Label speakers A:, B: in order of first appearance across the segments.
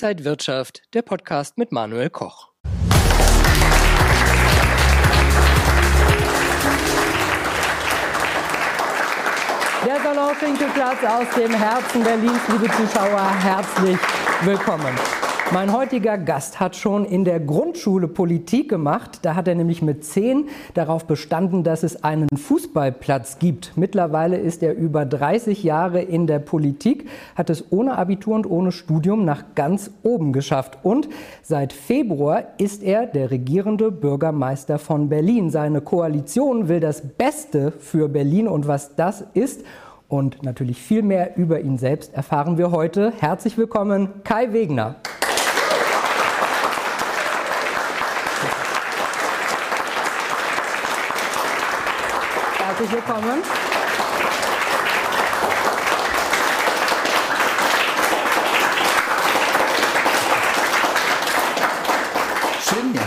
A: Inside Wirtschaft, der Podcast mit Manuel Koch.
B: Der Salonfinkelplatz aus dem Herzen Berlins, liebe Zuschauer, herzlich willkommen. Mein heutiger Gast hat schon in der Grundschule Politik gemacht. Da hat er nämlich mit zehn darauf bestanden, dass es einen Fußballplatz gibt. Mittlerweile ist er über 30 Jahre in der Politik, hat es ohne Abitur und ohne Studium nach ganz oben geschafft. Und seit Februar ist er der regierende Bürgermeister von Berlin. Seine Koalition will das Beste für Berlin und was das ist und natürlich viel mehr über ihn selbst erfahren wir heute. Herzlich willkommen, Kai Wegner. Herzlich willkommen. Schön.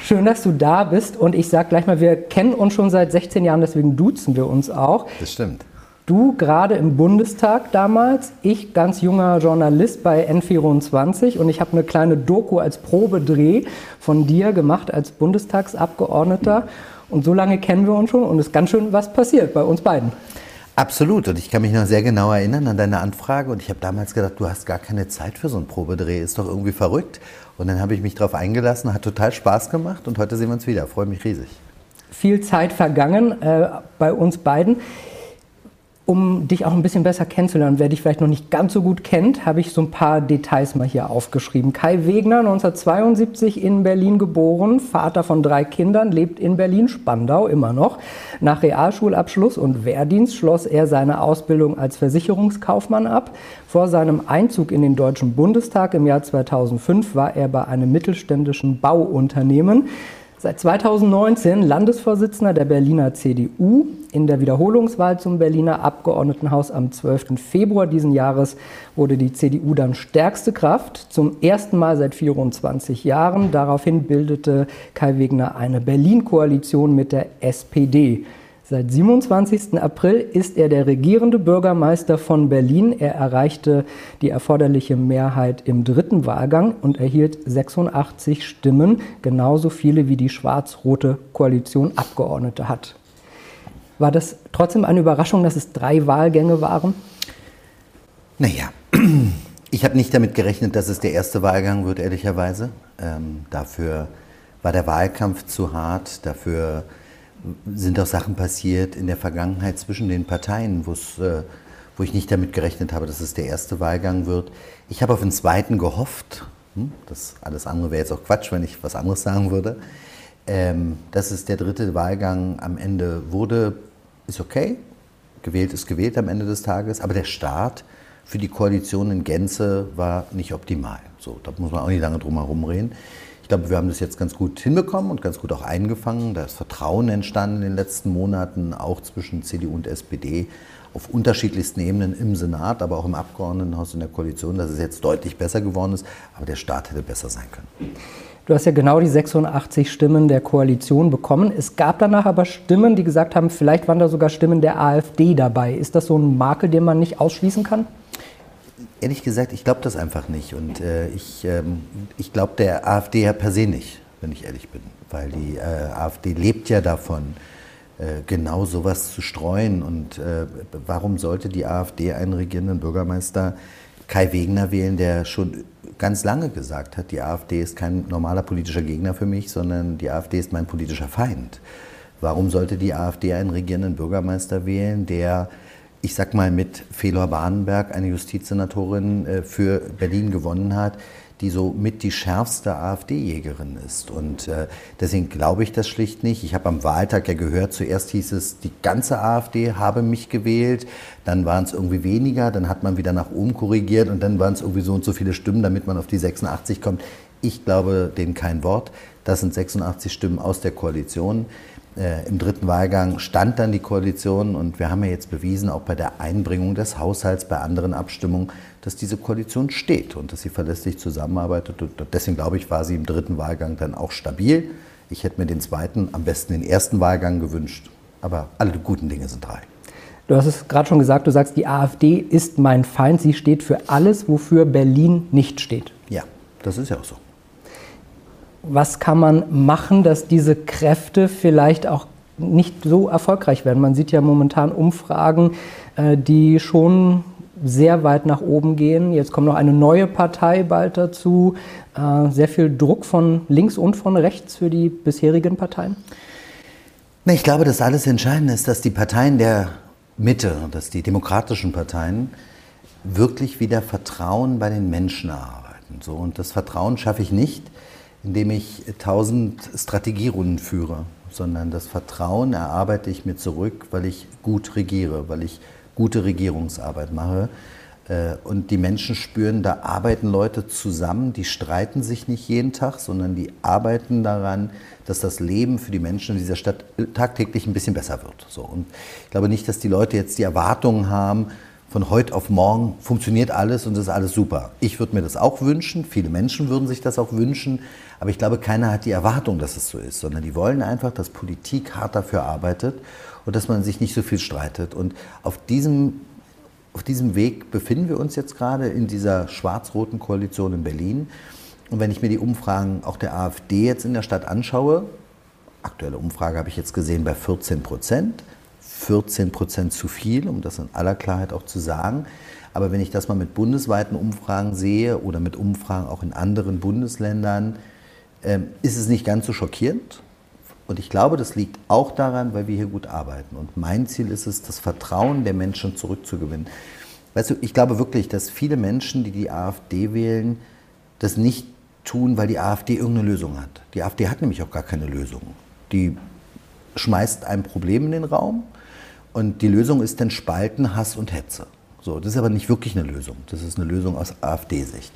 B: Schön, dass du da bist. Und ich sage gleich mal, wir kennen uns schon seit 16 Jahren, deswegen duzen wir uns auch.
C: Das stimmt.
B: Du gerade im Bundestag damals, ich ganz junger Journalist bei N24 und ich habe eine kleine Doku als Probedreh von dir gemacht als Bundestagsabgeordneter. Und so lange kennen wir uns schon und es ist ganz schön was passiert bei uns beiden.
C: Absolut. Und ich kann mich noch sehr genau erinnern an deine Anfrage. Und ich habe damals gedacht, du hast gar keine Zeit für so einen Probedreh. Ist doch irgendwie verrückt. Und dann habe ich mich darauf eingelassen, hat total Spaß gemacht. Und heute sehen wir uns wieder. Freue mich riesig.
B: Viel Zeit vergangen äh, bei uns beiden um dich auch ein bisschen besser kennenzulernen, wer dich vielleicht noch nicht ganz so gut kennt, habe ich so ein paar Details mal hier aufgeschrieben. Kai Wegner, 1972 in Berlin geboren, Vater von drei Kindern, lebt in Berlin, Spandau immer noch. Nach Realschulabschluss und Wehrdienst schloss er seine Ausbildung als Versicherungskaufmann ab. Vor seinem Einzug in den Deutschen Bundestag im Jahr 2005 war er bei einem mittelständischen Bauunternehmen. Seit 2019 Landesvorsitzender der Berliner CDU. In der Wiederholungswahl zum Berliner Abgeordnetenhaus am 12. Februar diesen Jahres wurde die CDU dann stärkste Kraft. Zum ersten Mal seit 24 Jahren. Daraufhin bildete Kai Wegner eine Berlin-Koalition mit der SPD. Seit 27. April ist er der regierende Bürgermeister von Berlin. Er erreichte die erforderliche Mehrheit im dritten Wahlgang und erhielt 86 Stimmen, genauso viele wie die schwarz-rote Koalition Abgeordnete hat. War das trotzdem eine Überraschung, dass es drei Wahlgänge waren?
C: Naja, ich habe nicht damit gerechnet, dass es der erste Wahlgang wird, ehrlicherweise. Ähm, dafür war der Wahlkampf zu hart, dafür sind auch Sachen passiert in der Vergangenheit zwischen den Parteien, äh, wo ich nicht damit gerechnet habe, dass es der erste Wahlgang wird. Ich habe auf den zweiten gehofft. Hm? Das alles andere wäre jetzt auch Quatsch, wenn ich was anderes sagen würde. Ähm, dass es der dritte Wahlgang am Ende wurde, ist okay. Gewählt ist gewählt am Ende des Tages. Aber der Start für die Koalition in Gänze war nicht optimal. So, da muss man auch nicht lange drum herum reden glaube, wir haben das jetzt ganz gut hinbekommen und ganz gut auch eingefangen. Da ist Vertrauen entstanden in den letzten Monaten, auch zwischen CDU und SPD auf unterschiedlichsten Ebenen im Senat, aber auch im Abgeordnetenhaus in der Koalition, dass es jetzt deutlich besser geworden ist. Aber der Staat hätte besser sein können.
B: Du hast ja genau die 86 Stimmen der Koalition bekommen. Es gab danach aber Stimmen, die gesagt haben, vielleicht waren da sogar Stimmen der AfD dabei. Ist das so ein Makel, den man nicht ausschließen kann?
C: Ehrlich gesagt, ich glaube das einfach nicht. Und äh, ich, ähm, ich glaube der AfD ja per se nicht, wenn ich ehrlich bin. Weil die äh, AfD lebt ja davon, äh, genau sowas zu streuen. Und äh, warum sollte die AfD einen regierenden Bürgermeister Kai Wegner wählen, der schon ganz lange gesagt hat, die AfD ist kein normaler politischer Gegner für mich, sondern die AfD ist mein politischer Feind. Warum sollte die AfD einen regierenden Bürgermeister wählen, der ich sag mal, mit Felor Bahnenberg, eine Justizsenatorin äh, für Berlin gewonnen hat, die so mit die schärfste AfD-Jägerin ist. Und äh, deswegen glaube ich das schlicht nicht. Ich habe am Wahltag ja gehört, zuerst hieß es, die ganze AfD habe mich gewählt, dann waren es irgendwie weniger, dann hat man wieder nach oben korrigiert und dann waren es irgendwie so und so viele Stimmen, damit man auf die 86 kommt. Ich glaube denen kein Wort. Das sind 86 Stimmen aus der Koalition. Äh, Im dritten Wahlgang stand dann die Koalition und wir haben ja jetzt bewiesen, auch bei der Einbringung des Haushalts, bei anderen Abstimmungen, dass diese Koalition steht und dass sie verlässlich zusammenarbeitet. Und deswegen glaube ich, war sie im dritten Wahlgang dann auch stabil. Ich hätte mir den zweiten, am besten den ersten Wahlgang gewünscht. Aber alle guten Dinge sind drei.
B: Du Du hast es gerade schon gesagt, du sagst, die AfD ist mein Feind. Sie steht für alles, wofür Berlin nicht steht.
C: Ja, das ist ja auch so.
B: Was kann man machen, dass diese Kräfte vielleicht auch nicht so erfolgreich werden? Man sieht ja momentan Umfragen, äh, die schon sehr weit nach oben gehen. Jetzt kommt noch eine neue Partei bald dazu. Äh, sehr viel Druck von links und von rechts für die bisherigen Parteien.
C: Ich glaube, das alles Entscheidende ist, dass die Parteien der Mitte, dass die demokratischen Parteien wirklich wieder Vertrauen bei den Menschen erarbeiten. Und das Vertrauen schaffe ich nicht, indem ich tausend Strategierunden führe, sondern das Vertrauen erarbeite ich mir zurück, weil ich gut regiere, weil ich gute Regierungsarbeit mache. Äh, und die Menschen spüren, da arbeiten Leute zusammen, die streiten sich nicht jeden Tag, sondern die arbeiten daran, dass das Leben für die Menschen in dieser Stadt tagtäglich ein bisschen besser wird. So. Und ich glaube nicht, dass die Leute jetzt die Erwartungen haben, von heute auf morgen funktioniert alles und ist alles super. Ich würde mir das auch wünschen, viele Menschen würden sich das auch wünschen, aber ich glaube, keiner hat die Erwartung, dass es so ist, sondern die wollen einfach, dass Politik hart dafür arbeitet und dass man sich nicht so viel streitet. Und auf diesem, auf diesem Weg befinden wir uns jetzt gerade in dieser schwarz-roten Koalition in Berlin. Und wenn ich mir die Umfragen auch der AfD jetzt in der Stadt anschaue, aktuelle Umfrage habe ich jetzt gesehen bei 14 Prozent, 14 Prozent zu viel, um das in aller Klarheit auch zu sagen. Aber wenn ich das mal mit bundesweiten Umfragen sehe oder mit Umfragen auch in anderen Bundesländern, ähm, ist es nicht ganz so schockierend. Und ich glaube, das liegt auch daran, weil wir hier gut arbeiten. Und mein Ziel ist es, das Vertrauen der Menschen zurückzugewinnen. Weißt du, ich glaube wirklich, dass viele Menschen, die die AfD wählen, das nicht tun, weil die AfD irgendeine Lösung hat. Die AfD hat nämlich auch gar keine Lösung. Die schmeißt ein Problem in den Raum und die Lösung ist dann Spalten, Hass und Hetze. So, das ist aber nicht wirklich eine Lösung. Das ist eine Lösung aus AfD-Sicht.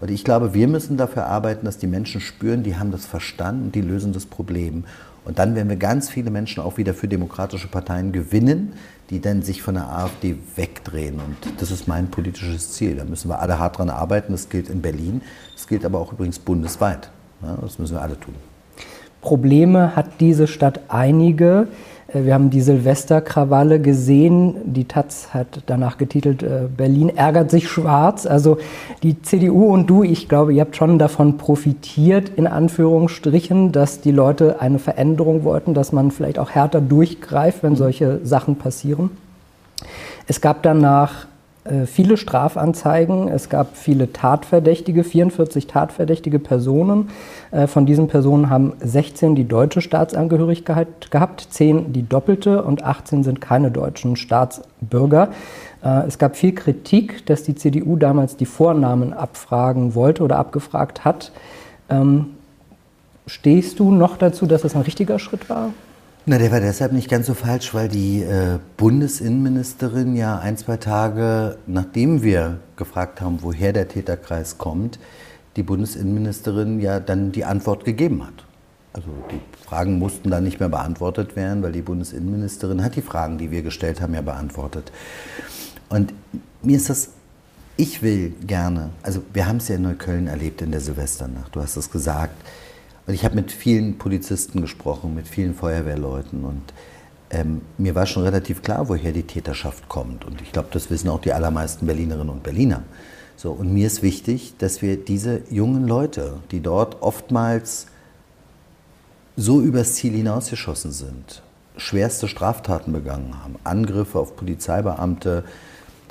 C: Und ich glaube, wir müssen dafür arbeiten, dass die Menschen spüren, die haben das verstanden, die lösen das Problem. Und dann werden wir ganz viele Menschen auch wieder für demokratische Parteien gewinnen, die dann sich von der AfD wegdrehen. Und das ist mein politisches Ziel. Da müssen wir alle hart dran arbeiten. Das gilt in Berlin, das gilt aber auch übrigens bundesweit. das müssen wir alle tun.
B: Probleme hat diese Stadt einige. Äh, wir haben die Silvesterkrawalle gesehen. Die Taz hat danach getitelt, äh, Berlin ärgert sich schwarz. Also die CDU und du, ich glaube, ihr habt schon davon profitiert, in Anführungsstrichen, dass die Leute eine Veränderung wollten, dass man vielleicht auch härter durchgreift, wenn solche Sachen passieren. Es gab danach viele Strafanzeigen, es gab viele Tatverdächtige, 44 tatverdächtige Personen. Äh, von diesen Personen haben 16 die deutsche Staatsangehörigkeit gehabt, 10 die doppelte und 18 sind keine deutschen Staatsbürger. Äh, es gab viel Kritik, dass die CDU damals die Vornamen abfragen wollte oder abgefragt hat. Ähm, stehst du noch dazu, dass es ein richtiger Schritt war?
C: Na, der war deshalb nicht ganz so falsch, weil die äh, Bundesinnenministerin ja ein, zwei Tage, nachdem wir gefragt haben, woher der Täterkreis kommt, die Bundesinnenministerin ja dann die Antwort gegeben hat. Also die Fragen mussten dann nicht mehr beantwortet werden, weil die Bundesinnenministerin hat die Fragen, die wir gestellt haben, ja beantwortet. Und mir ist das, ich will gerne, also wir haben es ja in Neukölln erlebt in der Silvesternacht, du hast es gesagt, und ich habe mit vielen Polizisten gesprochen, mit vielen Feuerwehrleuten und ähm, mir war schon relativ klar, woher die Täterschaft kommt. Und ich glaube, das wissen auch die allermeisten Berlinerinnen und Berliner. So, und mir ist wichtig, dass wir diese jungen Leute, die dort oftmals so übers Ziel hinausgeschossen sind, schwerste Straftaten begangen haben, Angriffe auf Polizeibeamte,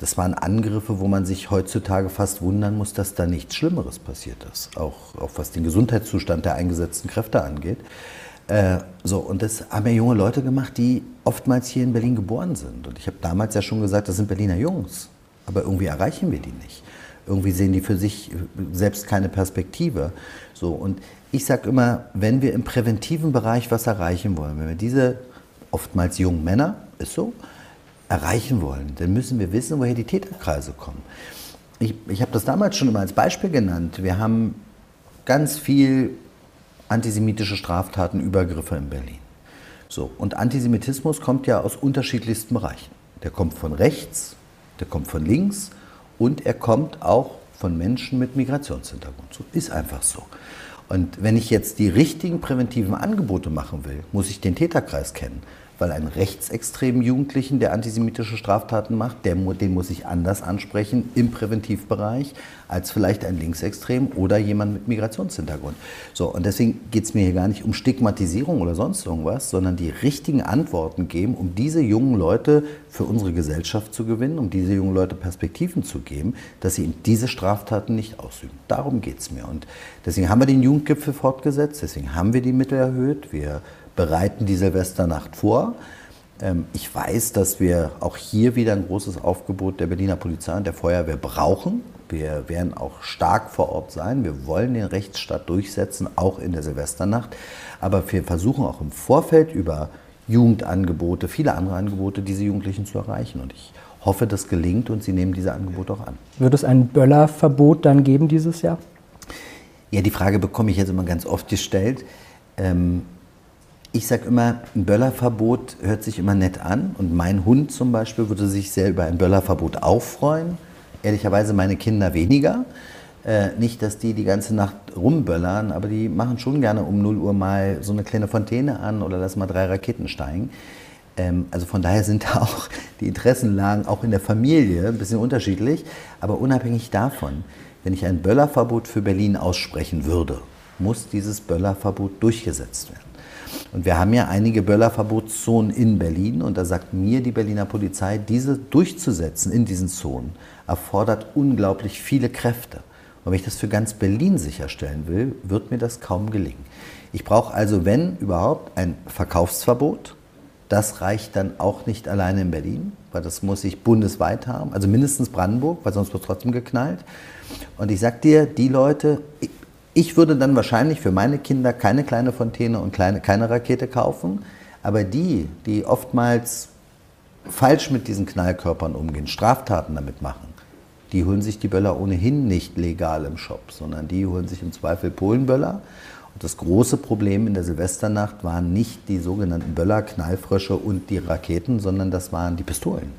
C: das waren Angriffe, wo man sich heutzutage fast wundern muss, dass da nichts Schlimmeres passiert ist, auch, auch was den Gesundheitszustand der eingesetzten Kräfte angeht. Äh, so, und das haben ja junge Leute gemacht, die oftmals hier in Berlin geboren sind. Und ich habe damals ja schon gesagt, das sind Berliner Jungs, aber irgendwie erreichen wir die nicht. Irgendwie sehen die für sich selbst keine Perspektive. So, und ich sage immer, wenn wir im präventiven Bereich was erreichen wollen, wenn wir diese oftmals jungen Männer, ist so, erreichen wollen, dann müssen wir wissen, woher die Täterkreise kommen. Ich, ich habe das damals schon immer als Beispiel genannt. Wir haben ganz viel antisemitische Straftaten, Übergriffe in Berlin. So, und Antisemitismus kommt ja aus unterschiedlichsten Bereichen. Der kommt von rechts, der kommt von links und er kommt auch von Menschen mit Migrationshintergrund. So ist einfach so. Und wenn ich jetzt die richtigen präventiven Angebote machen will, muss ich den Täterkreis kennen. Weil einen rechtsextremen Jugendlichen, der antisemitische Straftaten macht, der, den muss ich anders ansprechen im Präventivbereich als vielleicht ein Linksextrem oder jemand mit Migrationshintergrund. So, und deswegen geht es mir hier gar nicht um Stigmatisierung oder sonst irgendwas, sondern die richtigen Antworten geben, um diese jungen Leute für unsere Gesellschaft zu gewinnen, um diese jungen Leute Perspektiven zu geben, dass sie diese Straftaten nicht ausüben. Darum geht es mir. Und deswegen haben wir den Jugendgipfel fortgesetzt, deswegen haben wir die Mittel erhöht. Wir bereiten die Silvesternacht vor. Ähm, ich weiß, dass wir auch hier wieder ein großes Aufgebot der Berliner Polizei und der Feuerwehr brauchen. Wir werden auch stark vor Ort sein. Wir wollen den Rechtsstaat durchsetzen, auch in der Silvesternacht. Aber wir versuchen auch im Vorfeld über Jugendangebote, viele andere Angebote, diese Jugendlichen zu erreichen. Und ich hoffe, das gelingt und sie nehmen diese Angebote auch an.
B: Wird es ein Böllerverbot dann geben dieses Jahr?
C: Ja, die Frage bekomme ich jetzt immer ganz oft gestellt. Ähm, ich sage immer, ein Böllerverbot hört sich immer nett an und mein Hund zum Beispiel würde sich sehr über ein Böllerverbot auch freuen. Ehrlicherweise meine Kinder weniger. Äh, nicht, dass die die ganze Nacht rumböllern, aber die machen schon gerne um 0 Uhr mal so eine kleine Fontäne an oder lassen mal drei Raketen steigen. Ähm, also von daher sind da auch die Interessenlagen auch in der Familie ein bisschen unterschiedlich. Aber unabhängig davon, wenn ich ein Böllerverbot für Berlin aussprechen würde, muss dieses Böllerverbot durchgesetzt werden. Und wir haben ja einige Böllerverbotszonen in Berlin und da sagt mir die Berliner Polizei, diese durchzusetzen in diesen Zonen erfordert unglaublich viele Kräfte. Und wenn ich das für ganz Berlin sicherstellen will, wird mir das kaum gelingen. Ich brauche also, wenn überhaupt, ein Verkaufsverbot. Das reicht dann auch nicht alleine in Berlin, weil das muss ich bundesweit haben, also mindestens Brandenburg, weil sonst wird trotzdem geknallt. Und ich sag dir, die Leute, ich würde dann wahrscheinlich für meine Kinder keine kleine Fontäne und kleine, keine Rakete kaufen, aber die, die oftmals falsch mit diesen Knallkörpern umgehen, Straftaten damit machen, die holen sich die Böller ohnehin nicht legal im Shop, sondern die holen sich im Zweifel Polenböller. Und das große Problem in der Silvesternacht waren nicht die sogenannten Böller, Knallfrösche und die Raketen, sondern das waren die Pistolen.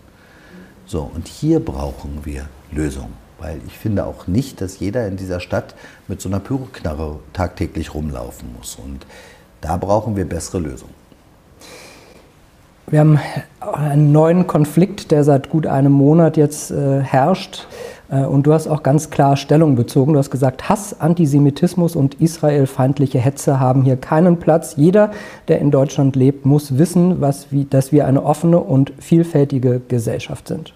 C: So, und hier brauchen wir Lösungen. Weil ich finde auch nicht, dass jeder in dieser Stadt mit so einer Pyroknarre tagtäglich rumlaufen muss. Und da brauchen wir bessere Lösungen.
B: Wir haben einen neuen Konflikt, der seit gut einem Monat jetzt äh, herrscht. Äh, und du hast auch ganz klar Stellung bezogen. Du hast gesagt, Hass, Antisemitismus und israelfeindliche Hetze haben hier keinen Platz. Jeder, der in Deutschland lebt, muss wissen, was, wie, dass wir eine offene und vielfältige Gesellschaft sind.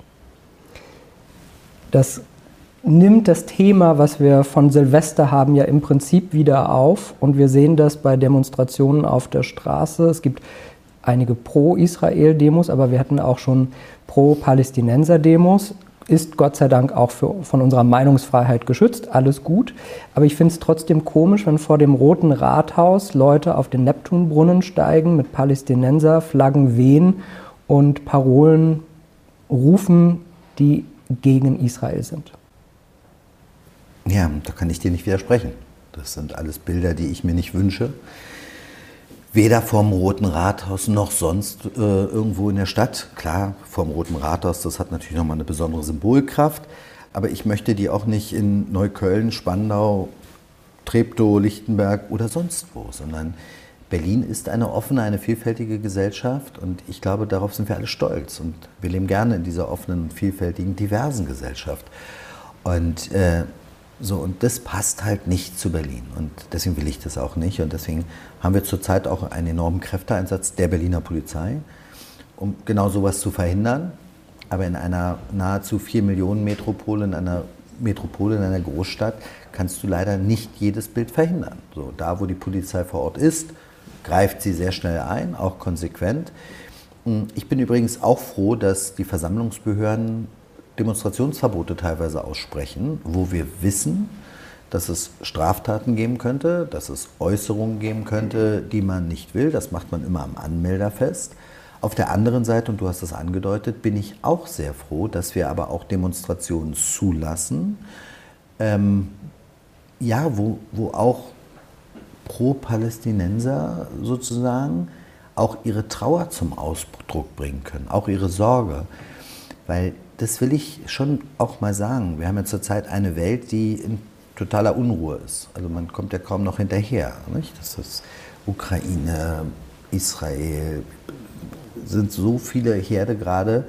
B: Das nimmt das Thema, was wir von Silvester haben, ja im Prinzip wieder auf. Und wir sehen das bei Demonstrationen auf der Straße. Es gibt einige Pro-Israel-Demos, aber wir hatten auch schon Pro-Palästinenser-Demos. Ist Gott sei Dank auch für, von unserer Meinungsfreiheit geschützt, alles gut. Aber ich finde es trotzdem komisch, wenn vor dem Roten Rathaus Leute auf den Neptunbrunnen steigen, mit Palästinenser-Flaggen wehen und Parolen rufen, die gegen Israel sind.
C: Ja, da kann ich dir nicht widersprechen. Das sind alles Bilder, die ich mir nicht wünsche. Weder vorm Roten Rathaus noch sonst äh, irgendwo in der Stadt. Klar, vorm Roten Rathaus, das hat natürlich nochmal eine besondere Symbolkraft. Aber ich möchte die auch nicht in Neukölln, Spandau, Treptow, Lichtenberg oder sonst wo, sondern Berlin ist eine offene, eine vielfältige Gesellschaft und ich glaube, darauf sind wir alle stolz und wir leben gerne in dieser offenen, vielfältigen, diversen Gesellschaft. Und äh, so, und das passt halt nicht zu Berlin. Und deswegen will ich das auch nicht. Und deswegen haben wir zurzeit auch einen enormen Kräfteeinsatz der Berliner Polizei, um genau sowas zu verhindern. Aber in einer nahezu 4 Millionen Metropole, in einer Metropole, in einer Großstadt, kannst du leider nicht jedes Bild verhindern. So, da, wo die Polizei vor Ort ist, greift sie sehr schnell ein, auch konsequent. Ich bin übrigens auch froh, dass die Versammlungsbehörden Demonstrationsverbote teilweise aussprechen, wo wir wissen, dass es Straftaten geben könnte, dass es Äußerungen geben könnte, die man nicht will. Das macht man immer am Anmelder fest. Auf der anderen Seite, und du hast es angedeutet, bin ich auch sehr froh, dass wir aber auch Demonstrationen zulassen, ähm, ja, wo, wo auch Pro-Palästinenser sozusagen auch ihre Trauer zum Ausdruck bringen können, auch ihre Sorge. Weil das will ich schon auch mal sagen. Wir haben ja zurzeit eine Welt, die in totaler Unruhe ist. Also man kommt ja kaum noch hinterher. Nicht? Das ist Ukraine, Israel, sind so viele Herde gerade,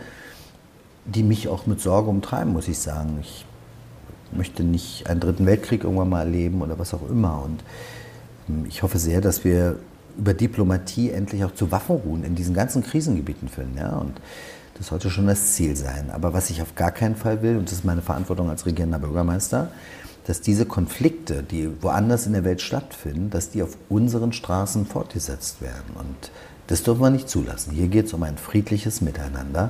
C: die mich auch mit Sorge umtreiben, muss ich sagen. Ich möchte nicht einen dritten Weltkrieg irgendwann mal erleben oder was auch immer. Und ähm, ich hoffe sehr, dass wir über Diplomatie endlich auch zu Waffenruhen in diesen ganzen Krisengebieten finden. Ja? Und das sollte schon das Ziel sein. Aber was ich auf gar keinen Fall will, und das ist meine Verantwortung als regierender Bürgermeister, dass diese Konflikte, die woanders in der Welt stattfinden, dass die auf unseren Straßen fortgesetzt werden. Und das dürfen wir nicht zulassen. Hier geht es um ein friedliches Miteinander.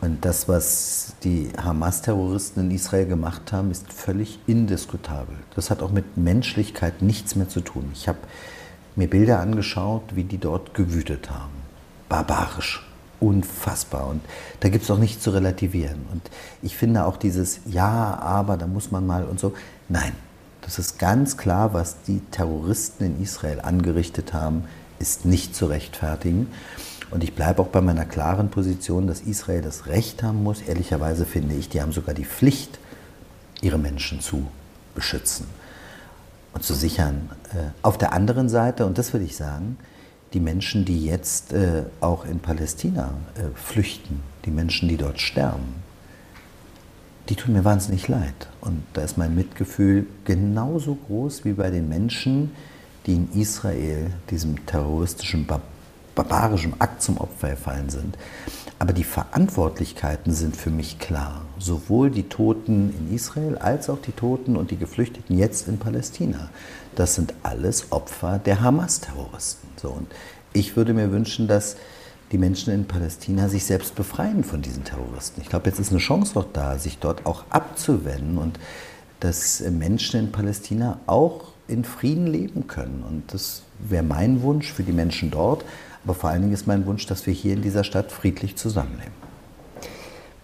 C: Und das, was die Hamas-Terroristen in Israel gemacht haben, ist völlig indiskutabel. Das hat auch mit Menschlichkeit nichts mehr zu tun. Ich habe mir Bilder angeschaut, wie die dort gewütet haben. Barbarisch, unfassbar. Und da gibt es auch nichts zu relativieren. Und ich finde auch dieses Ja, aber, da muss man mal und so. Nein, das ist ganz klar, was die Terroristen in Israel angerichtet haben, ist nicht zu rechtfertigen. Und ich bleibe auch bei meiner klaren Position, dass Israel das Recht haben muss. Ehrlicherweise finde ich, die haben sogar die Pflicht, ihre Menschen zu beschützen und zu sichern. Äh, auf der anderen Seite, und das will ich sagen, die Menschen, die jetzt äh, auch in Palästina äh, flüchten, die Menschen, die dort sterben, die tun mir wahnsinnig leid. Und da ist mein Mitgefühl genauso groß wie bei den Menschen, die in Israel diesem terroristischen Bar barbarischen Akt zum Opfer gefallen sind. Aber die Verantwortlichkeiten sind für mich klar. Sowohl die Toten in Israel als auch die Toten und die Geflüchteten jetzt in Palästina. Das sind alles Opfer der Hamas-Terroristen. So, und ich würde mir wünschen, dass die Menschen in Palästina sich selbst befreien von diesen Terroristen. Ich glaube, jetzt ist eine Chance doch da, sich dort auch abzuwenden und dass Menschen in Palästina auch in Frieden leben können. Und das wäre mein Wunsch für die Menschen dort. Aber vor allen Dingen ist mein Wunsch, dass wir hier in dieser Stadt friedlich zusammenleben.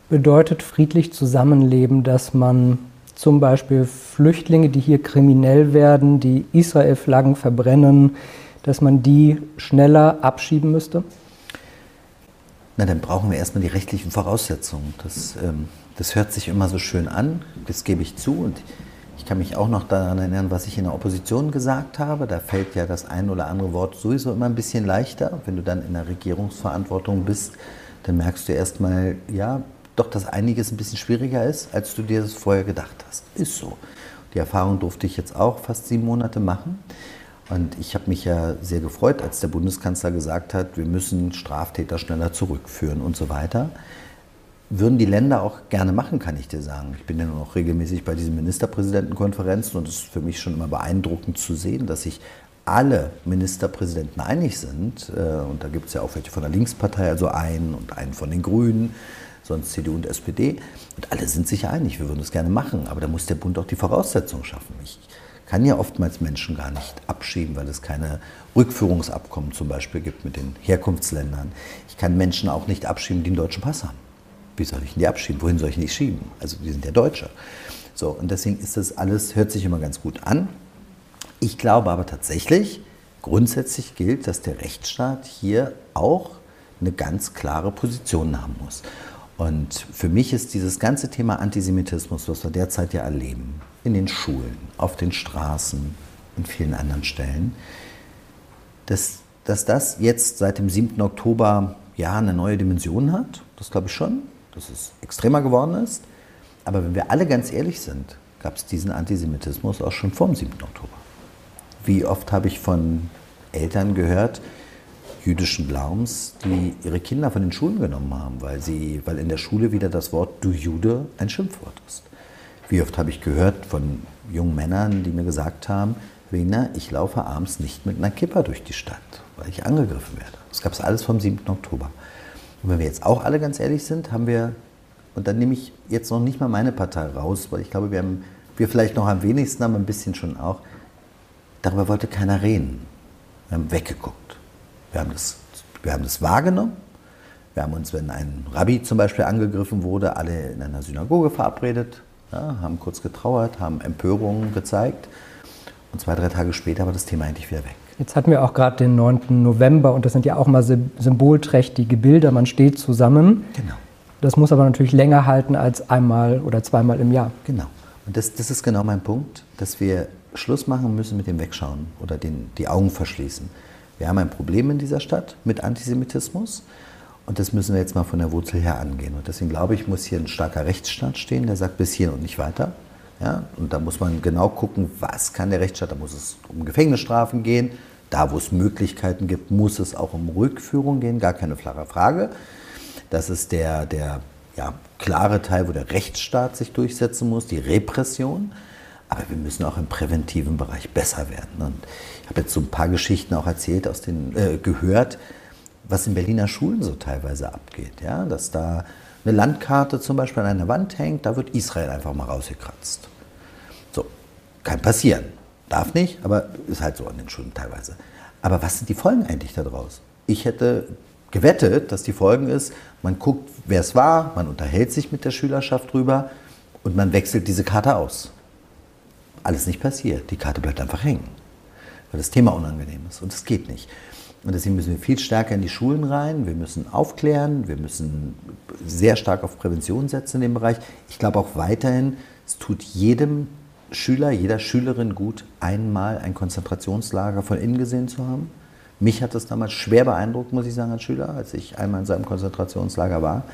B: Bedeutet friedlich zusammenleben, dass man zum Beispiel Flüchtlinge, die hier kriminell werden, die Israel-Flaggen verbrennen, dass man die schneller abschieben müsste?
C: Na, dann brauchen wir erstmal die rechtlichen Voraussetzungen. Das, ähm, das hört sich immer so schön an, das gebe ich zu. Und ich kann mich auch noch daran erinnern, was ich in der Opposition gesagt habe. Da fällt ja das ein oder andere Wort sowieso immer ein bisschen leichter. Wenn du dann in der Regierungsverantwortung bist, dann merkst du erstmal, ja, doch, dass einiges ein bisschen schwieriger ist, als du dir das vorher gedacht hast. Ist so. Die Erfahrung durfte ich jetzt auch fast sieben Monate machen. Und ich habe mich ja sehr gefreut, als der Bundeskanzler gesagt hat, wir müssen Straftäter schneller zurückführen und so weiter würden die Länder auch gerne machen, kann ich dir sagen. Ich bin ja noch regelmäßig bei diesen Ministerpräsidentenkonferenzen und es ist für mich schon immer beeindruckend zu sehen, dass sich alle Ministerpräsidenten einig sind. Äh, und da gibt es ja auch welche von der Linkspartei, also einen und einen von den Grünen, sonst CDU und SPD. Und alle sind sich einig, wir würden das gerne machen. Aber da muss der Bund auch die Voraussetzungen schaffen. Ich kann ja oftmals Menschen gar nicht abschieben, weil es keine Rückführungsabkommen zum Beispiel gibt mit den Herkunftsländern. Ich kann Menschen auch nicht abschieben, die einen deutschen Pass haben. Wie soll ich denn die abschieben? Wohin soll ich die schieben? Also die sind ja Deutsche. So, und deswegen ist das alles, hört sich immer ganz gut an. Ich glaube aber tatsächlich, grundsätzlich gilt, dass der Rechtsstaat hier auch eine ganz klare Position haben muss. Und für mich ist dieses ganze Thema Antisemitismus, was wir derzeit ja erleben, in den Schulen, auf den Straßen, in vielen anderen Stellen, dass, dass das jetzt seit dem 7. Oktober ja eine neue Dimension hat, das glaube ich schon dass es extremer geworden ist. Aber wenn wir alle ganz ehrlich sind, gab es diesen Antisemitismus auch schon vor dem 7. Oktober. Wie oft habe ich von Eltern gehört, jüdischen Glaubens, die ihre Kinder von den Schulen genommen haben, weil, sie, weil in der Schule wieder das Wort du Jude ein Schimpfwort ist. Wie oft habe ich gehört von jungen Männern, die mir gesagt haben, Wiener, ich laufe abends nicht mit einer Kipper durch die Stadt, weil ich angegriffen werde. Das gab es alles vom 7. Oktober. Und wenn wir jetzt auch alle ganz ehrlich sind, haben wir, und dann nehme ich jetzt noch nicht mal meine Partei raus, weil ich glaube, wir haben, wir vielleicht noch am wenigsten, aber ein bisschen schon auch, darüber wollte keiner reden. Wir haben weggeguckt. Wir haben das, wir haben das wahrgenommen. Wir haben uns, wenn ein Rabbi zum Beispiel angegriffen wurde, alle in einer Synagoge verabredet, ja, haben kurz getrauert, haben Empörungen gezeigt. Und zwei, drei Tage später war das Thema endlich wieder weg.
B: Jetzt hatten wir auch gerade den 9. November und das sind ja auch mal symbolträchtige Bilder. Man steht zusammen. Genau. Das muss aber natürlich länger halten als einmal oder zweimal im Jahr.
C: Genau. Und das, das ist genau mein Punkt, dass wir Schluss machen müssen mit dem Wegschauen oder den, die Augen verschließen. Wir haben ein Problem in dieser Stadt mit Antisemitismus Und das müssen wir jetzt mal von der Wurzel her angehen. Und deswegen glaube ich, muss hier ein starker Rechtsstaat stehen, der sagt bis hier und nicht weiter. Ja? Und da muss man genau gucken, was kann der Rechtsstaat. Da muss es um Gefängnisstrafen gehen. Da, wo es Möglichkeiten gibt, muss es auch um Rückführung gehen, gar keine flache Frage. Das ist der, der ja, klare Teil, wo der Rechtsstaat sich durchsetzen muss, die Repression. Aber wir müssen auch im präventiven Bereich besser werden. Und ich habe jetzt so ein paar Geschichten auch erzählt, aus den, äh, gehört, was in Berliner Schulen so teilweise abgeht. Ja? Dass da eine Landkarte zum Beispiel an einer Wand hängt, da wird Israel einfach mal rausgekratzt. So, kann passieren. Darf nicht, aber ist halt so an den Schulen teilweise. Aber was sind die Folgen eigentlich daraus? Ich hätte gewettet, dass die Folgen ist, man guckt, wer es war, man unterhält sich mit der Schülerschaft drüber und man wechselt diese Karte aus. Alles nicht passiert. Die Karte bleibt einfach hängen, weil das Thema unangenehm ist und es geht nicht. Und deswegen müssen wir viel stärker in die Schulen rein. Wir müssen aufklären. Wir müssen sehr stark auf Prävention setzen in dem Bereich. Ich glaube auch weiterhin, es tut jedem Schüler, jeder Schülerin gut, einmal ein Konzentrationslager von innen gesehen zu haben. Mich hat das damals schwer beeindruckt, muss ich sagen, als Schüler, als ich einmal in seinem Konzentrationslager war.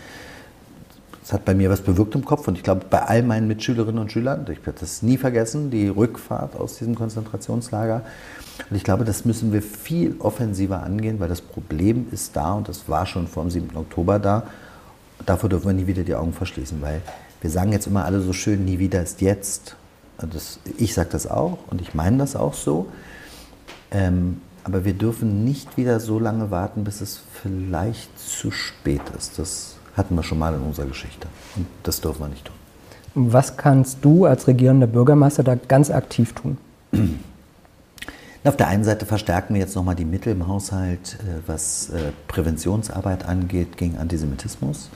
C: Es hat bei mir was bewirkt im Kopf und ich glaube, bei all meinen Mitschülerinnen und Schülern, ich werde das nie vergessen, die Rückfahrt aus diesem Konzentrationslager. Und ich glaube, das müssen wir viel offensiver angehen, weil das Problem ist da und das war schon vor dem 7. Oktober da. Davor dürfen wir nie wieder die Augen verschließen, weil wir sagen jetzt immer alle so schön, nie wieder ist jetzt. Das, ich sage das auch und ich meine das auch so. Ähm, aber wir dürfen nicht wieder so lange warten, bis es vielleicht zu spät ist. Das hatten wir schon mal in unserer Geschichte. Und das dürfen wir nicht tun.
B: Was kannst du als regierender Bürgermeister da ganz aktiv tun?
C: Auf der einen Seite verstärken wir jetzt nochmal die Mittel im Haushalt, äh, was äh, Präventionsarbeit angeht gegen Antisemitismus.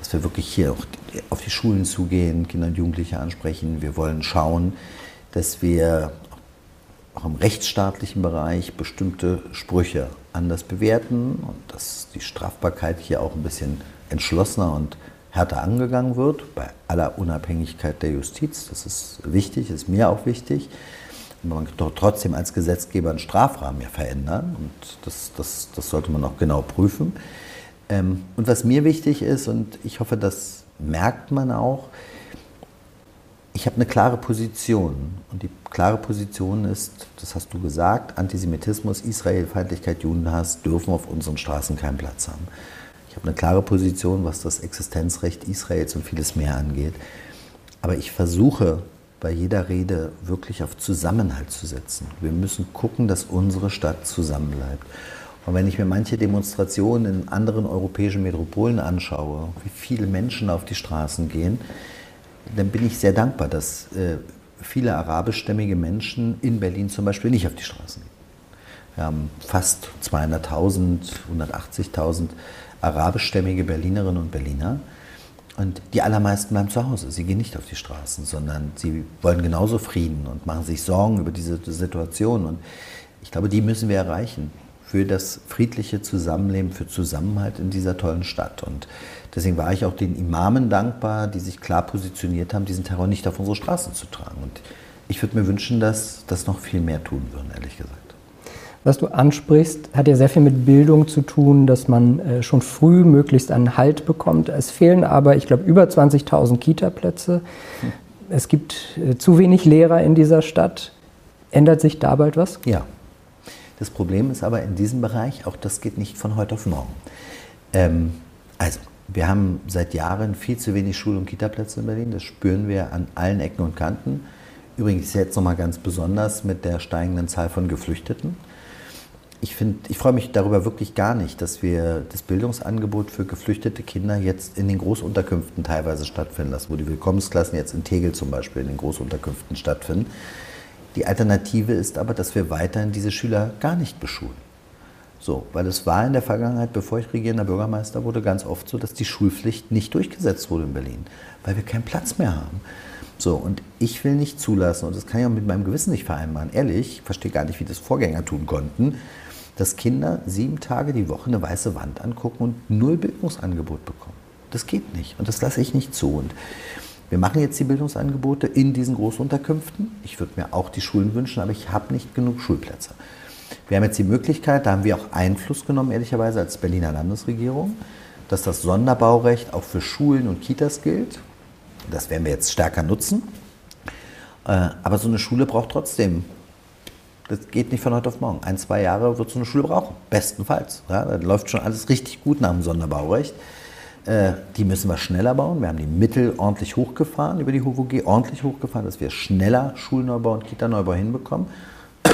C: Dass wir wirklich hier auch auf die Schulen zugehen, Kinder und Jugendliche ansprechen. Wir wollen schauen, dass wir auch im rechtsstaatlichen Bereich bestimmte Sprüche anders bewerten und dass die Strafbarkeit hier auch ein bisschen entschlossener und härter angegangen wird, bei aller Unabhängigkeit der Justiz. Das ist wichtig, ist mir auch wichtig man kann trotzdem als Gesetzgeber einen Strafrahmen ja verändern und das, das, das sollte man auch genau prüfen. Ähm, und was mir wichtig ist, und ich hoffe, das merkt man auch, ich habe eine klare Position. Und die klare Position ist, das hast du gesagt, Antisemitismus, Israelfeindlichkeit, Judenhass dürfen auf unseren Straßen keinen Platz haben. Ich habe eine klare Position, was das Existenzrecht Israels und vieles mehr angeht. Aber ich versuche bei jeder Rede wirklich auf Zusammenhalt zu setzen. Wir müssen gucken, dass unsere Stadt zusammenbleibt. Und wenn ich mir manche Demonstrationen in anderen europäischen Metropolen anschaue, wie viele Menschen auf die Straßen gehen, dann bin ich sehr dankbar, dass äh, viele arabischstämmige Menschen in Berlin zum Beispiel nicht auf die Straßen gehen. Wir haben fast 200.000, 180.000 arabischstämmige Berlinerinnen und Berliner. Und die allermeisten bleiben zu Hause. Sie gehen nicht auf die Straßen, sondern sie wollen genauso Frieden und machen sich Sorgen über diese Situation. Und ich glaube, die müssen wir erreichen für das friedliche Zusammenleben, für Zusammenhalt in dieser tollen Stadt. Und deswegen war ich auch den Imamen dankbar, die sich klar positioniert haben, diesen Terror nicht auf unsere Straßen zu tragen. Und ich würde mir wünschen, dass das noch viel mehr tun würden, ehrlich gesagt
B: was du ansprichst, hat ja sehr viel mit Bildung zu tun, dass man äh, schon früh möglichst einen Halt bekommt. Es fehlen aber, ich glaube, über 20.000 Kita-Plätze. Hm. Es gibt äh, zu wenig Lehrer in dieser Stadt. Ändert sich da bald was?
C: Ja. Das Problem ist aber in diesem Bereich, auch das geht nicht von heute auf morgen. Ähm, also, wir haben seit Jahren viel zu wenig Schul- und Kita-Plätze in Berlin. Das spüren wir an allen Ecken und Kanten. Übrigens jetzt nochmal ganz besonders mit der steigenden Zahl von Geflüchteten ich, find, ich freue mich darüber wirklich gar nicht, dass wir das Bildungsangebot für geflüchtete Kinder jetzt in den Großunterkünften teilweise stattfinden lassen, wo die Willkommensklassen jetzt in Tegel zum Beispiel in den Großunterkünften stattfinden. Die Alternative ist aber, dass wir weiterhin diese Schüler gar nicht beschulen. So, weil es war in der Vergangenheit, bevor ich regierender Bürgermeister wurde, ganz oft so, dass die Schulpflicht nicht durchgesetzt wurde in Berlin, weil wir keinen Platz mehr haben. So, und ich will nicht zulassen, und das kann ich auch mit meinem Gewissen nicht vereinbaren, ehrlich, ich verstehe gar nicht, wie das Vorgänger tun konnten, dass Kinder sieben Tage die Woche eine weiße Wand angucken und null Bildungsangebot bekommen. Das geht nicht und das lasse ich nicht zu. Und wir machen jetzt die Bildungsangebote in diesen Großunterkünften. Ich würde mir auch die Schulen wünschen, aber ich habe nicht genug Schulplätze. Wir haben jetzt die Möglichkeit, da haben wir auch Einfluss genommen, ehrlicherweise als Berliner Landesregierung, dass das Sonderbaurecht auch für Schulen und Kitas gilt. Das werden wir jetzt stärker nutzen. Äh, aber so eine Schule braucht trotzdem, das geht nicht von heute auf morgen. Ein, zwei Jahre wird so eine Schule brauchen, bestenfalls. Ja, da läuft schon alles richtig gut nach dem Sonderbaurecht. Äh, die müssen wir schneller bauen. Wir haben die Mittel ordentlich hochgefahren über die HUVG, ordentlich hochgefahren, dass wir schneller Schulneubau und Kita-Neubau hinbekommen.